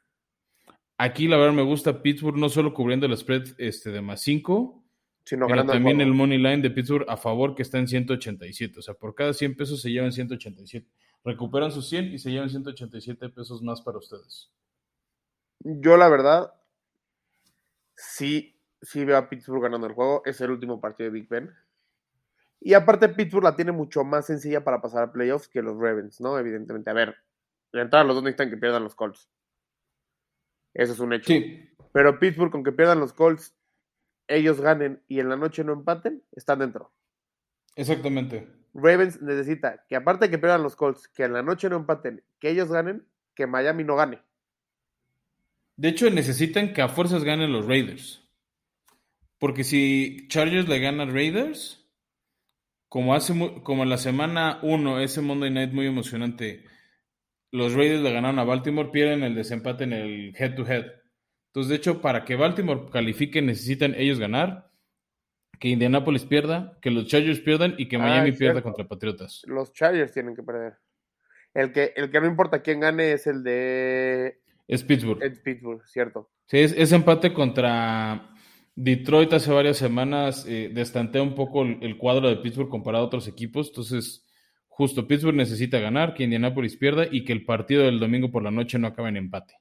Aquí la verdad me gusta Pittsburgh no solo cubriendo el spread este, de más cinco, sino también el, money line de Pittsburgh a favor que está en 187. O sea, por cada 100 pesos se llevan 187. Recuperan sus 100 y se llevan 187 pesos más para ustedes. Yo la verdad sí, sí veo a Pittsburgh ganando el juego. Es el último partido de Big Ben. Y aparte Pittsburgh la tiene mucho más sencilla para pasar a playoffs que los Ravens, ¿no? Evidentemente. A ver, la entrada los dos necesitan que pierdan los Colts. Eso es un hecho. Sí. Pero Pittsburgh, con que pierdan los Colts, ellos ganen y en la noche no empaten, están dentro. Exactamente. Ravens necesita que aparte de que pierdan los Colts, que en la noche no empaten, que ellos ganen, que Miami no gane. De hecho, necesitan que a fuerzas ganen los Raiders. Porque si Chargers le gana a Raiders, como, hace, como en la semana 1, ese Monday Night muy emocionante, los Raiders le ganaron a Baltimore, pierden el desempate en el head-to-head. Entonces, de hecho, para que Baltimore califique, necesitan ellos ganar, que Indianapolis pierda, que los Chargers pierdan y que ah, Miami pierda contra Patriotas. Los Chargers tienen que perder. El que, el que no importa quién gane es el de. Es Pittsburgh. Es Pittsburgh, cierto. Sí, es empate contra Detroit hace varias semanas eh, destantea un poco el, cuadro de Pittsburgh comparado a otros equipos. Entonces, justo Pittsburgh necesita ganar, que Indianapolis pierda y que el partido del domingo por la noche no acabe en empate.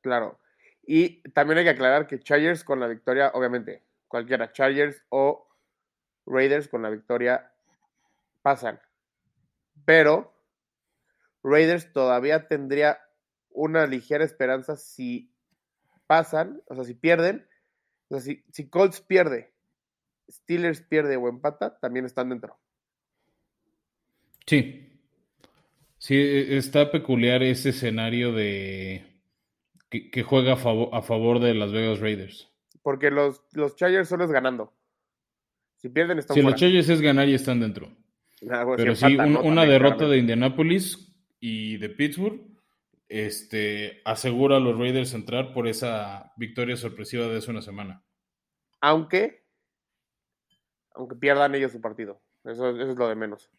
Claro. Y también hay que aclarar que Chargers con la victoria, obviamente, cualquiera, Chargers o Raiders con la victoria pasan. Pero Raiders todavía tendría una ligera esperanza si pasan, o sea, si pierden, o sea, si, Colts pierde, Steelers pierde o empata, también están dentro. Sí. Sí, e, está peculiar ese escenario de que, juega a favor, a favor, de las Vegas Raiders. Porque los, los Chargers solo es ganando. Si pierden, están Si los Chargers es ganar y están dentro. Ah, Pero sí, una derrota de Indianapolis y de Pittsburgh este, asegura a los Raiders entrar por esa victoria sorpresiva de hace una semana. Aunque, aunque pierdan ellos su partido. Eso, es lo de menos.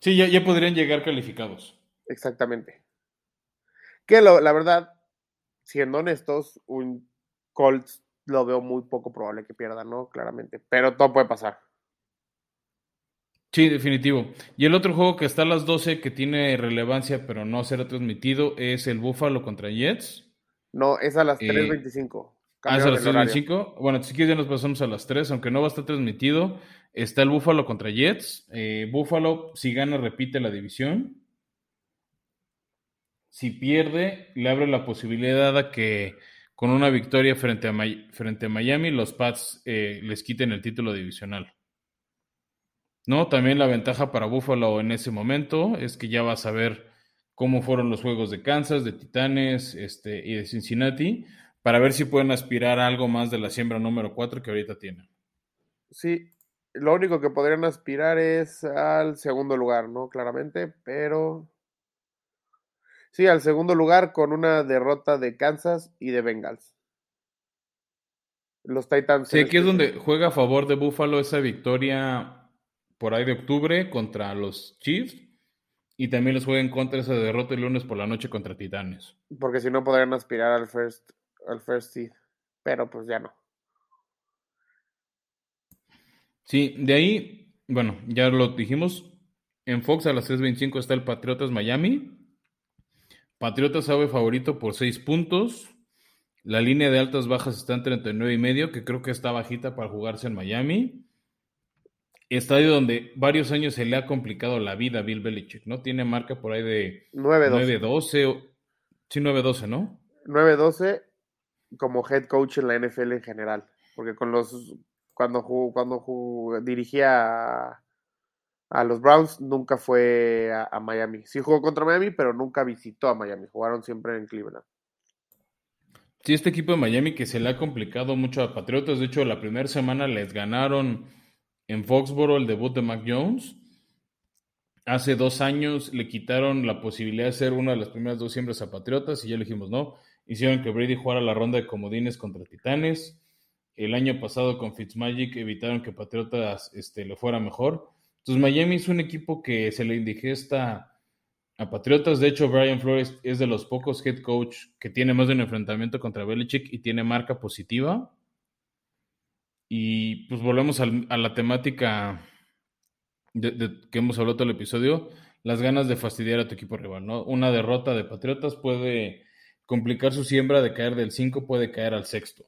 Sí, ya, ya, podrían llegar calificados. Exactamente. Que la verdad, siendo honestos, un Colts lo veo muy poco probable que pierda, ¿no? Claramente. Pero todo puede pasar. Sí, definitivo. Y el otro juego que está a las 12 que tiene relevancia pero no será transmitido es el Buffalo contra Jets. No, es a las 3.25. Eh, ah, es a las 3.25. Bueno, si quieres ya nos pasamos a las 3, aunque no va a estar transmitido. Está el Buffalo contra Jets. Eh, Buffalo, si gana, repite la división. Si pierde, le abre la posibilidad a que con una victoria frente a, frente a Miami, los Pats eh, les quiten el título divisional. ¿No? También la ventaja para Buffalo en ese momento es que ya vas a ver cómo fueron los juegos de Kansas, de Titanes este, y de Cincinnati, para ver si pueden aspirar a algo más de la siembra número 4 que ahorita tienen. Sí, lo único que podrían aspirar es al segundo lugar, ¿no? Claramente, pero... Sí, al segundo lugar con una derrota de Kansas y de Bengals. Los Titans. Sí, aquí es donde juega a favor de Buffalo esa victoria por ahí de octubre contra los Chiefs. Y también les juega en contra esa derrota el lunes por la noche contra Titanes. Porque si no podrían aspirar al first, al first seed. Pero pues ya no. Sí, de ahí, bueno, ya lo dijimos. En Fox a las 3.25 está el Patriotas Miami. Patriotas sabe favorito por 6 puntos. La línea de altas bajas está en 39 y medio, que creo que está bajita para jugarse en Miami estadio donde varios años se le ha complicado la vida a Bill Belichick, ¿no? Tiene marca por ahí de 9-12. Sí, 9-12, ¿no? 9-12 como head coach en la NFL en general. Porque con los cuando cuando dirigía a, los Browns nunca fue a, a, Miami. Sí jugó contra Miami, pero nunca visitó a Miami. Jugaron siempre en Cleveland. Sí, este equipo de Miami que se le ha complicado mucho a Patriotas. De hecho, la primera semana les ganaron en Foxboro el debut de Mac Jones. hace dos años le quitaron la posibilidad de ser una de las primeras dos siembras a Patriotas y ya le dijimos no. Hicieron que Brady jugara la ronda de comodines contra Titanes. El año pasado con Fitzmagic evitaron que Patriotas este, le fuera mejor. Entonces Miami es un equipo que se le indigesta a Patriotas. De hecho, Brian Flores es de los pocos head coach que tiene más de un enfrentamiento contra Belichick y tiene marca positiva. Y pues volvemos a, la temática de, que hemos hablado todo el episodio, las ganas de fastidiar a tu equipo rival, ¿no? Una derrota de Patriotas puede complicar su siembra de caer del 5, puede caer al sexto.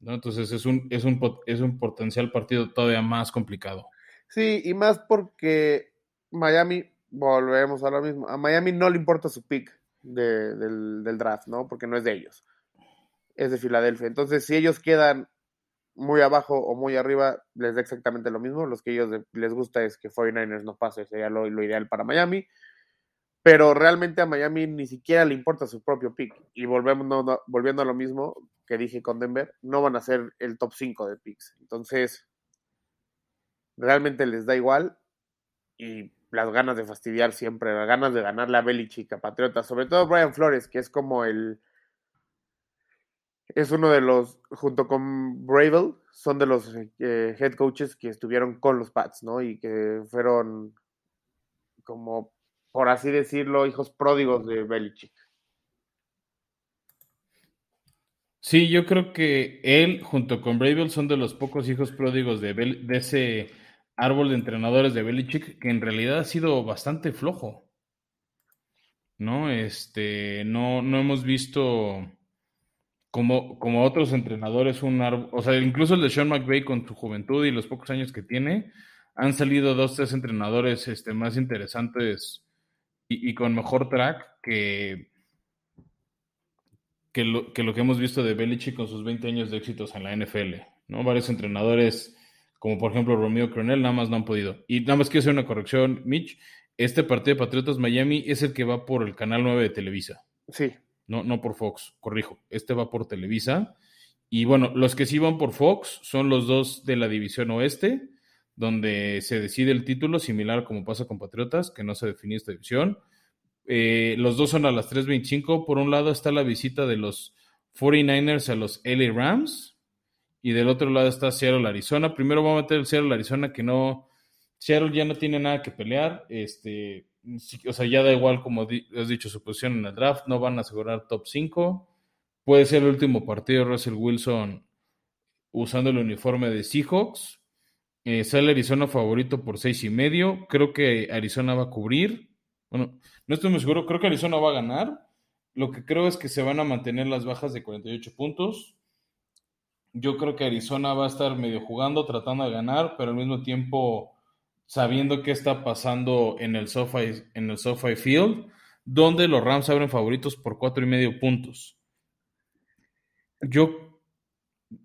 ¿no? Entonces es un, es, un, es un potencial partido todavía más complicado. Sí, y más porque Miami, volvemos a lo mismo, a Miami no le importa su pick del, del draft, ¿no? Porque no es de ellos, es de Filadelfia. Entonces, si ellos quedan muy abajo o muy arriba, les da exactamente lo mismo. Los que ellos les gusta es que 49ers no pase, sería lo, ideal para Miami. Pero realmente a Miami ni siquiera le importa su propio pick. Y volvemos, volviendo a lo mismo que dije con Denver, no van a ser el top 5 de picks. Entonces, realmente les da igual. Y las ganas de fastidiar siempre, las ganas de ganar la Belichick a Patriota, sobre todo Brian Flores, que es como el es uno de los, junto con Bravel, son de los eh, head coaches que estuvieron con los Pats, ¿no? Y que fueron como, por así decirlo, hijos pródigos de Belichick. Sí, yo creo que él, junto con Bravel, son de los pocos hijos pródigos de, de ese árbol de entrenadores de Belichick, que en realidad ha sido bastante flojo. ¿No? Este, no, no hemos visto como, como otros entrenadores, un o sea, incluso el de Sean McVay con su juventud y los pocos años que tiene, han salido dos, tres entrenadores este, más interesantes y, con mejor track que, que lo que hemos visto de Belichick con sus 20 años de éxitos en la NFL. ¿no? Varios entrenadores, como por ejemplo Romeo Cronel, nada más no han podido. Y nada más quiero hacer una corrección, Mitch. Este partido de Patriotas Miami es el que va por el canal 9 de Televisa. Sí, no, no por Fox, corrijo, este va por Televisa. Y bueno, los que sí van por Fox son los dos de la división oeste, donde se decide el título, similar como pasa con Patriotas, que no se define esta división. Eh, los dos son a las 3.25. Por un lado está la visita de los 49ers a los LA Rams y del otro lado está Seattle, Arizona. Primero vamos a meter el Seattle, Arizona, que no, Seattle ya no tiene nada que pelear. Este, o sea, ya da igual, como has dicho, su posición en el draft, no van a asegurar top 5. Puede ser el último partido de Russell Wilson usando el uniforme de Seahawks. Eh, sale Arizona favorito por seis y medio. Creo que Arizona va a cubrir. Bueno, no estoy muy seguro. Creo que Arizona va a ganar. Lo que creo es que se van a mantener las bajas de 48 puntos. Yo creo que Arizona va a estar medio jugando, tratando de ganar, pero al mismo tiempo sabiendo qué está pasando en el SoFi, en el SoFi Field, donde los Rams abren favoritos por cuatro y medio puntos. Yo,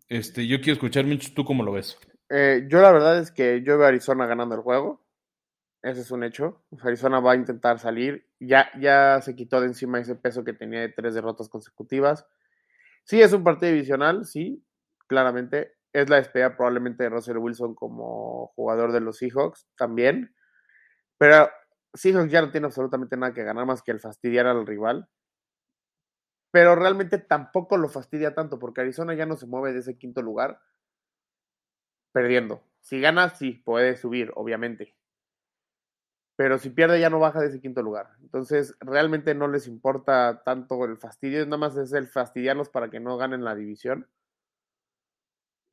este, yo quiero escuchar, Mitch, ¿tú cómo lo ves? Eh, yo la verdad es que yo veo a Arizona ganando el juego. Ese es un hecho. Arizona va a intentar salir. Ya, ya se quitó de encima ese peso que tenía de tres derrotas consecutivas. Sí, es un partido divisional, sí, claramente es la despedida probablemente de Russell Wilson como jugador de los Seahawks también. Pero Seahawks ya no tiene absolutamente nada que ganar más que el fastidiar al rival. Pero realmente tampoco lo fastidia tanto porque Arizona ya no se mueve de ese quinto lugar perdiendo. Si gana, sí, puede subir, obviamente. Pero si pierde ya no baja de ese quinto lugar. Entonces, realmente no les importa tanto el fastidio, nada más es el fastidiarlos para que no ganen la división.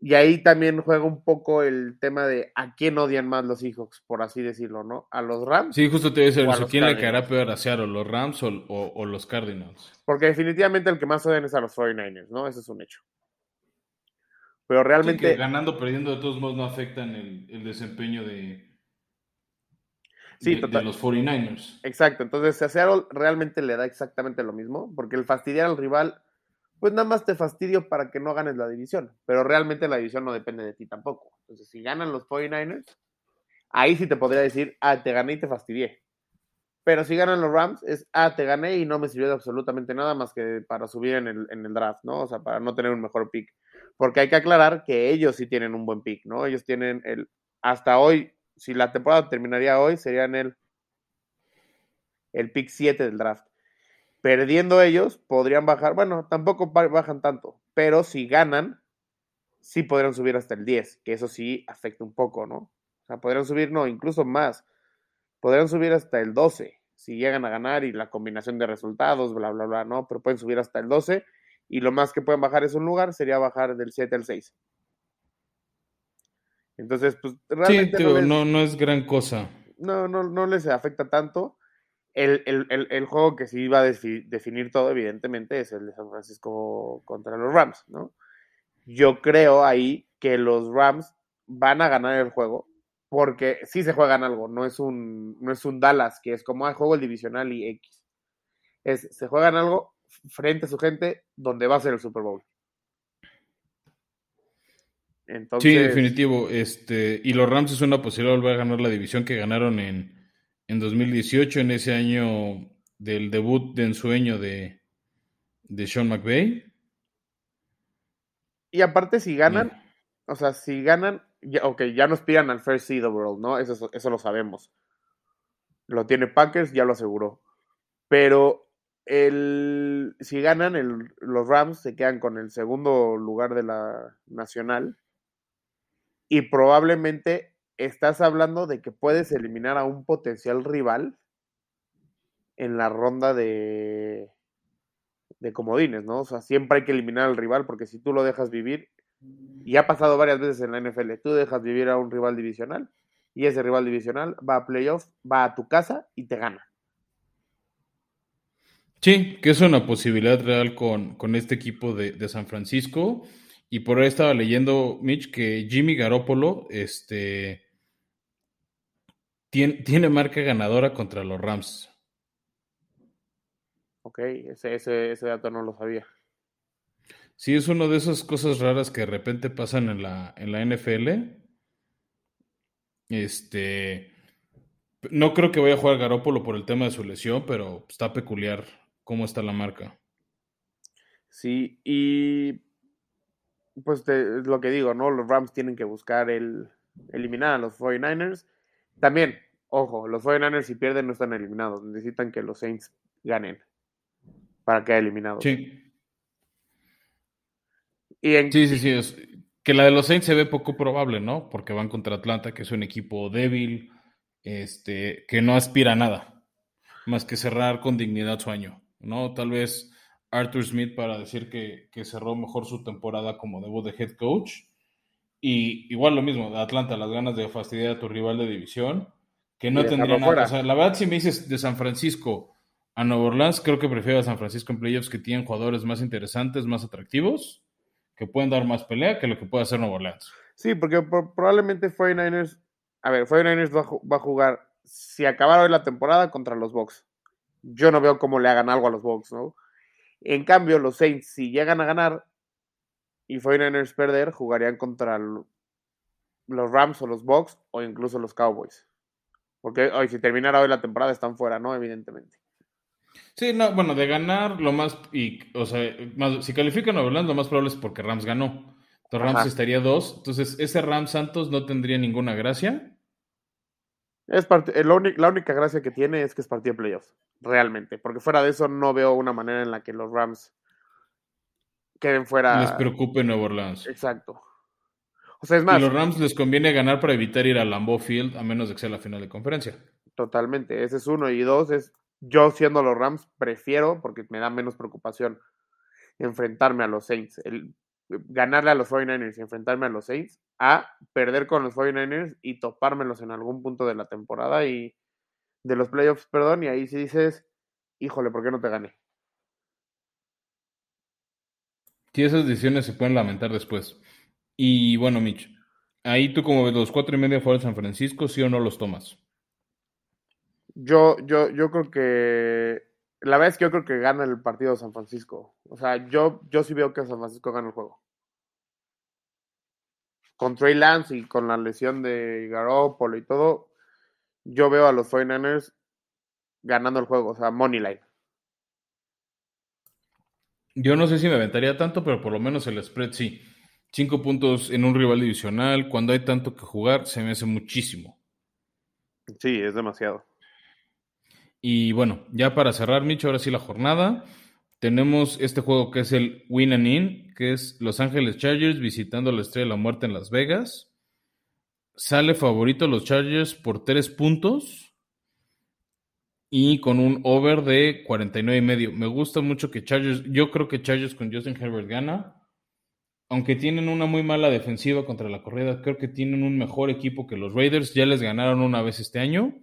Y ahí también juega un poco el tema de a quién odian más los Seahawks, por así decirlo, ¿no? ¿A los Rams? Sí, justo te voy a decir eso. ¿Quién le caerá peor a Seattle, los Rams o, los Cardinals? Porque definitivamente el que más odian es a los 49ers, ¿no? Ese es un hecho. Pero realmente... ganando, perdiendo, de todos modos no afectan el, desempeño de, sí, de, los 49ers. Exacto, entonces a Seattle realmente le da exactamente lo mismo, porque el fastidiar al rival pues nada más te fastidio para que no ganes la división. Pero realmente la división no depende de ti tampoco. Entonces, si ganan los 49ers, ahí sí te podría decir, ah, te gané y te fastidié. Pero si ganan los Rams, es, ah, te gané y no me sirvió de absolutamente nada más que para subir en el, draft, ¿no? O sea, para no tener un mejor pick. Porque hay que aclarar que ellos sí tienen un buen pick, ¿no? Ellos tienen el, hasta hoy, si la temporada terminaría hoy, serían el el pick 7 del draft. Perdiendo ellos, podrían bajar, bueno, tampoco bajan tanto, pero si ganan, sí podrían subir hasta el 10, que eso sí afecta un poco, ¿no? O sea, podrían subir, no, incluso más. Podrían subir hasta el 12 si llegan a ganar y la combinación de resultados, bla, bla, bla, ¿no? Pero pueden subir hasta el 12 y lo más que pueden bajar es un lugar sería bajar del 7 al 6. Entonces, pues realmente. no, no, es gran cosa. No, no, no les afecta tanto. El, el, juego que sí va a definir todo, evidentemente, es el de San Francisco contra los Rams, ¿no? Yo creo ahí que los Rams van a ganar el juego, porque sí se juegan algo, no es un, no es un Dallas, que es como el juego el divisional y X. Es, se juegan algo frente a su gente donde va a ser el Super Bowl. Sí, definitivo. Este, y los Rams es una posibilidad de volver a ganar la división que ganaron en, en 2018, en ese año del debut de ensueño de, de Sean McVay. Y aparte, si ganan, o sea, si ganan, ya, ok, ya nos pidan al first seed overall, ¿no? Eso, eso lo sabemos. Lo tiene Packers, ya lo aseguró. Pero el, si ganan, el, los Rams se quedan con el segundo lugar de la nacional y probablemente estás hablando de que puedes eliminar a un potencial rival en la ronda de, de comodines, ¿no? O sea, siempre hay que eliminar al rival porque si tú lo dejas vivir, y ha pasado varias veces en la NFL, tú dejas vivir a un rival divisional y ese rival divisional va a playoff, va a tu casa y te gana. Sí, que es una posibilidad real con, con este equipo de, de San Francisco. Y por ahí estaba leyendo, Mitch, que Jimmy Garoppolo este, tiene, tiene marca ganadora contra los Rams. Ok, ese, ese, ese dato no lo sabía. Sí, es una de esas cosas raras que de repente pasan en la, en la NFL. Este. No creo que vaya a jugar Garópolo por el tema de su lesión, pero está peculiar cómo está la marca. Sí, y pues lo que digo, ¿no? Los Rams tienen que buscar el eliminar a los 49ers. También, ojo, los 49ers si pierden no están eliminados, necesitan que los Saints ganen para quedar eliminados. Sí. Sí, sí, sí. que la de los Saints se ve poco probable, ¿no? Porque van contra Atlanta, que es un equipo débil, este, que no aspira a nada, más que cerrar con dignidad su año, ¿no? Tal vez Arthur Smith para decir que, cerró mejor su temporada como debut de head coach. Y igual lo mismo, de Atlanta, las ganas de fastidiar a tu rival de división, que no tendría nada. O sea, la verdad, si me dices de San Francisco a Nueva Orleans, creo que prefiero a San Francisco en playoffs que tienen jugadores más interesantes, más atractivos, que pueden dar más pelea que lo que puede hacer Nueva Orleans. Sí, porque probablemente 49ers, a ver, 49ers va, va a jugar, si acabara hoy la temporada, contra los Bucks. Yo no veo cómo le hagan algo a los Bucks, ¿no? En cambio, los Saints, si llegan a ganar y 49ers perder, jugarían contra los Rams o los Bucks o incluso los Cowboys. Porque hoy, si terminara hoy la temporada, están fuera, ¿no? Evidentemente. Sí, no, bueno, de ganar, lo más, y, o sea, más, si califican a Orlando, lo más probable es porque Rams ganó. Entonces Rams estaría dos. Entonces, ese Rams Santos no tendría ninguna gracia. Es la única gracia que tiene es que es partido de playoffs realmente, porque fuera de eso no veo una manera en la que los Rams queden fuera. Les preocupe Nuevo Orleans. Exacto. O sea, es más. Y los Rams les conviene ganar para evitar ir a Lambeau Field a menos de que sea la final de conferencia. Totalmente. Ese es uno. Y dos, es yo siendo los Rams, prefiero, porque me da menos preocupación, enfrentarme a los Saints. El, ganarle a los 49ers y enfrentarme a los Saints, a perder con los 49ers y topármelos en algún punto de la temporada y de los playoffs, perdón, y ahí sí dices, híjole, ¿por qué no te gané? Sí, esas decisiones se pueden lamentar después. Y bueno, Mitch, ahí tú como ves los cuatro y media fuera de San Francisco, ¿sí o no los tomas? Yo, yo, yo creo que la verdad es que yo creo que gana el partido San Francisco. O sea, yo, yo sí veo que San Francisco gana el juego. Con Trey Lance y con la lesión de Garoppolo y todo, yo veo a los 49ers ganando el juego, o sea, money line. Yo no sé si me aventaría tanto, pero por lo menos el spread sí. Cinco puntos en un rival divisional, cuando hay tanto que jugar, se me hace muchísimo. Sí, es demasiado. Y bueno, ya para cerrar, Micho, ahora sí la jornada. Tenemos este juego que es el Win and In, que es Los Ángeles Chargers visitando la Estrella de la Muerte en Las Vegas. Sale favorito los Chargers por tres puntos y con un over de 49 y medio. Me gusta mucho que Chargers, yo creo que Chargers con Justin Herbert gana. Aunque tienen una muy mala defensiva contra la corrida, creo que tienen un mejor equipo que los Raiders. Ya les ganaron una vez este año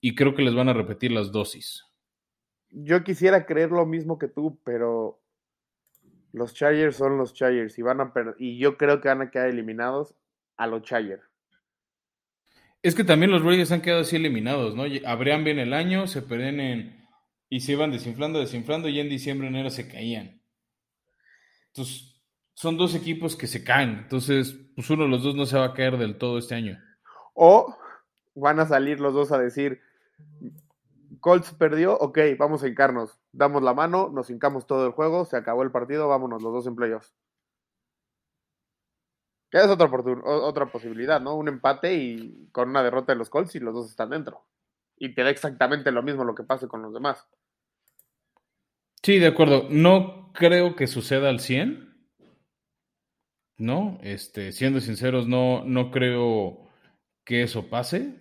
y creo que les van a repetir las dosis. Yo quisiera creer lo mismo que tú, pero los Chargers son los Chargers y van a y yo creo que van a quedar eliminados a los Chargers. Es que también los Raiders han quedado así eliminados, ¿no? Abrían bien el año, se perdían en... y se iban desinflando, desinflando y en diciembre, enero se caían. Entonces, son dos equipos que se caen. Entonces, pues uno de los dos no se va a caer del todo este año. O van a salir los dos a decir, Colts perdió, ok, vamos a hincarnos. Damos la mano, nos hincamos todo el juego, se acabó el partido, vámonos los dos en playoffs. Es otra, otra posibilidad, ¿no? Un empate y con una derrota de los Colts y los dos están dentro. Y te da exactamente lo mismo lo que pase con los demás. Sí, de acuerdo. No creo que suceda al 100. ¿No? Este, siendo sinceros, no, no creo que eso pase.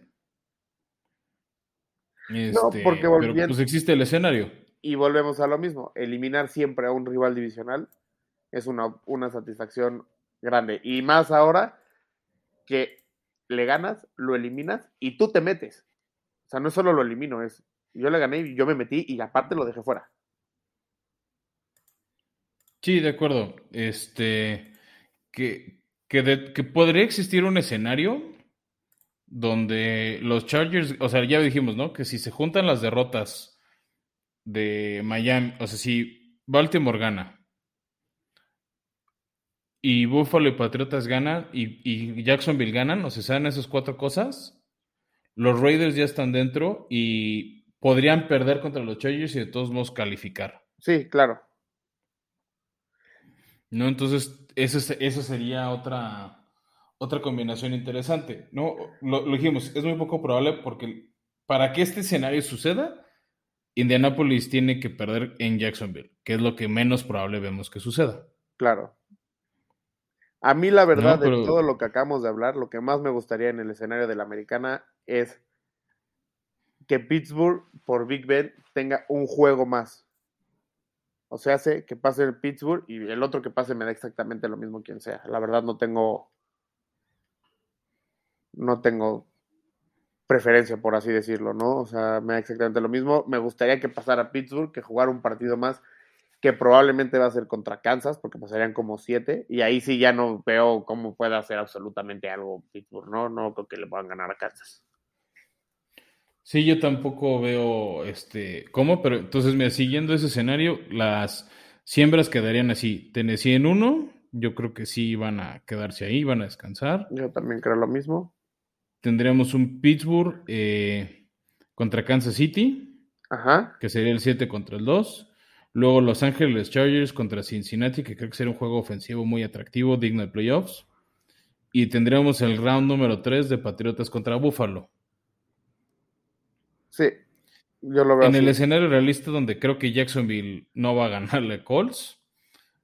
no, este, porque pero pues existe el escenario. Y volvemos a lo mismo. Eliminar siempre a un rival divisional es una, una satisfacción grande. Y más ahora que le ganas, lo eliminas y tú te metes. O sea, no solo lo elimino, es yo le gané y yo me metí y aparte lo dejé fuera. Sí, de acuerdo. Este, que, que, que podría existir un escenario donde los Chargers, o sea, ya dijimos, ¿no? Que si se juntan las derrotas de Miami, o sea, si Baltimore gana, y Buffalo y Patriotas ganan y, Jacksonville ganan, o sea, saben esas cuatro cosas, los Raiders ya están dentro y podrían perder contra los Chargers y de todos modos calificar. Sí, claro. ¿No? Entonces, esa sería otra, otra combinación interesante. ¿no? Lo, lo, dijimos, es muy poco probable porque para que este escenario suceda, Indianapolis tiene que perder en Jacksonville, que es lo que menos probable vemos que suceda. Claro. A mí la verdad de todo lo que acabamos de hablar, lo que más me gustaría en el escenario de la americana es que Pittsburgh por Big Ben tenga un juego más. O sea, hace que pase el Pittsburgh y el otro que pase me da exactamente lo mismo quien sea. La verdad no tengo no tengo preferencia por así decirlo, ¿no? O sea, me da exactamente lo mismo. Me gustaría que pasara Pittsburgh, que jugar un partido más que probablemente va a ser contra Kansas, porque pasarían como siete, y ahí sí ya no veo cómo pueda hacer absolutamente algo Pittsburgh, ¿no? No creo que le puedan ganar a Kansas. Sí, yo tampoco veo este cómo, pero entonces, mira, siguiendo ese escenario, las siembras quedarían así. Tennessee en uno, yo creo que sí van a quedarse ahí, van a descansar. Yo también creo lo mismo. Tendríamos un Pittsburgh eh, contra Kansas City, Ajá. que sería el 7 contra el 2. Luego Los Ángeles Chargers contra Cincinnati, que creo que será un juego ofensivo muy atractivo, digno de playoffs. Y tendremos el round número 3 de Patriotas contra Buffalo. Sí, yo lo veo. En el escenario realista donde creo que Jacksonville no va a ganarle a Colts,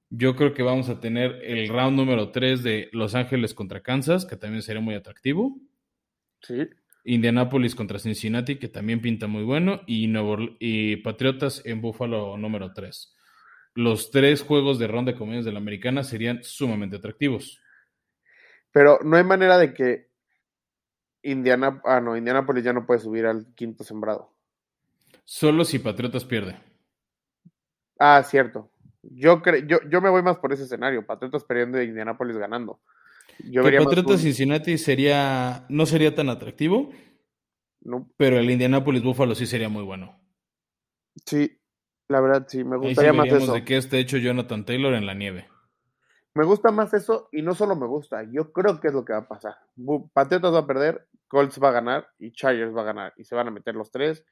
yo creo que vamos a tener el round número 3 de Los Ángeles contra Kansas, que también sería muy atractivo. Sí. Indianapolis contra Cincinnati, que también pinta muy bueno, y, Nuevo, y Patriotas en Buffalo número 3. Los tres juegos de ronda de comedias de la americana serían sumamente atractivos. Pero no hay manera de que Indiana, ah, no, Indianapolis ya no puede subir al quinto sembrado. Solo si Patriotas pierde. Ah, cierto. Yo, yo, yo me voy más por ese escenario, Patriotas perdiendo y Indianapolis ganando. Yo que Patriotas Cincinnati sería, no sería tan atractivo, no. pero el Indianapolis Buffalo sí sería muy bueno. Sí, la verdad sí, me gustaría más eso. de qué está hecho Jonathan Taylor en la nieve. Me gusta más eso y no solo me gusta, yo creo que es lo que va a pasar. Patriotas va a perder, Colts va a ganar y Chargers va a ganar y se van a meter los tres.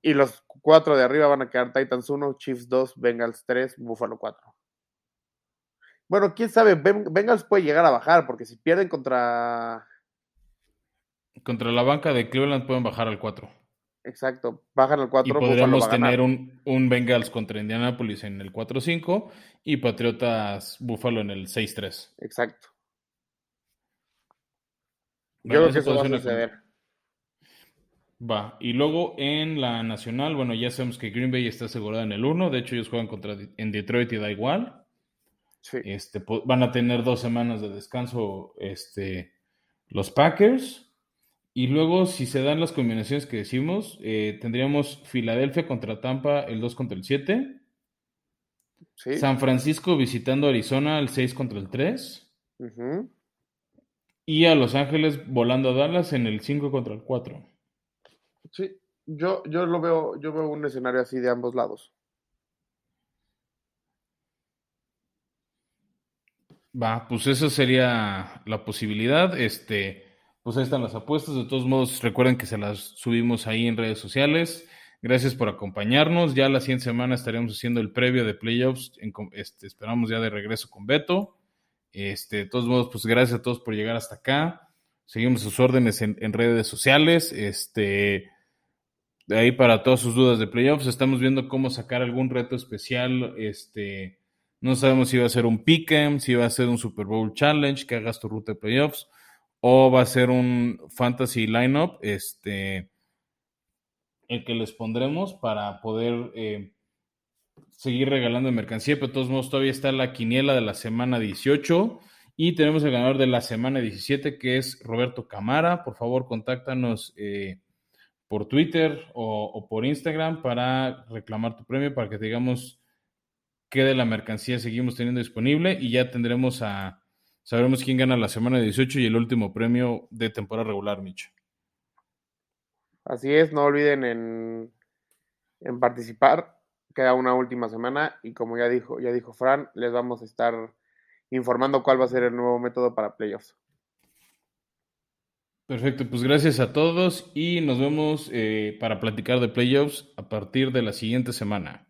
Y los cuatro de arriba van a quedar Titans 1, Chiefs 2, Bengals 3, Buffalo 4. Bueno, quién sabe, Bengals puede llegar a bajar, porque si pierden contra. Contra la banca de Cleveland pueden bajar al 4. Exacto, bajan al 4. Y podríamos tener un, un, Bengals contra Indianapolis en el 4-5 y Patriotas Buffalo en el 6-3. Exacto. Yo creo que eso va a suceder. Va, y luego en la nacional, bueno, ya sabemos que Green Bay está asegurada en el 1, de hecho ellos juegan contra en Detroit y da igual. Sí. Este, van a tener dos semanas de descanso este, los Packers. Y luego, si se dan las combinaciones que decimos, eh, tendríamos Filadelfia contra Tampa el 2 contra el 7. San Francisco visitando Arizona el 6 contra el 3. Y a Los Ángeles volando a Dallas en el 5 contra el 4. Sí, yo, yo lo veo, yo veo un escenario así de ambos lados. Va, pues esa sería la posibilidad. Este, pues ahí están las apuestas. De todos modos, recuerden que se las subimos ahí en redes sociales. Gracias por acompañarnos. Ya la siguiente semana estaremos haciendo el previo de playoffs. este, esperamos ya de regreso con Beto. Este, de todos modos, pues gracias a todos por llegar hasta acá. Seguimos sus órdenes en, redes sociales. Este, de ahí para todas sus dudas de playoffs. Estamos viendo cómo sacar algún reto especial. Este, no sabemos si va a ser un pick'em, si va a ser un Super Bowl Challenge que hagas tu ruta de playoffs o va a ser un fantasy lineup, este, el que les pondremos para poder eh, seguir regalando mercancía, pero de todos modos todavía está la quiniela de la semana 18 y tenemos el ganador de la semana 17 que es Roberto Camara. Por favor, contáctanos eh, por Twitter o, por Instagram para reclamar tu premio, para que digamos qué de la mercancía seguimos teniendo disponible y ya tendremos a Sabremos quién gana la semana 18 y el último premio de temporada regular, Micho. Así es, no olviden en, en, participar. Queda una última semana y como ya dijo, ya dijo Fran, les vamos a estar informando cuál va a ser el nuevo método para playoffs. Perfecto, pues gracias a todos y nos vemos eh, para platicar de playoffs a partir de la siguiente semana.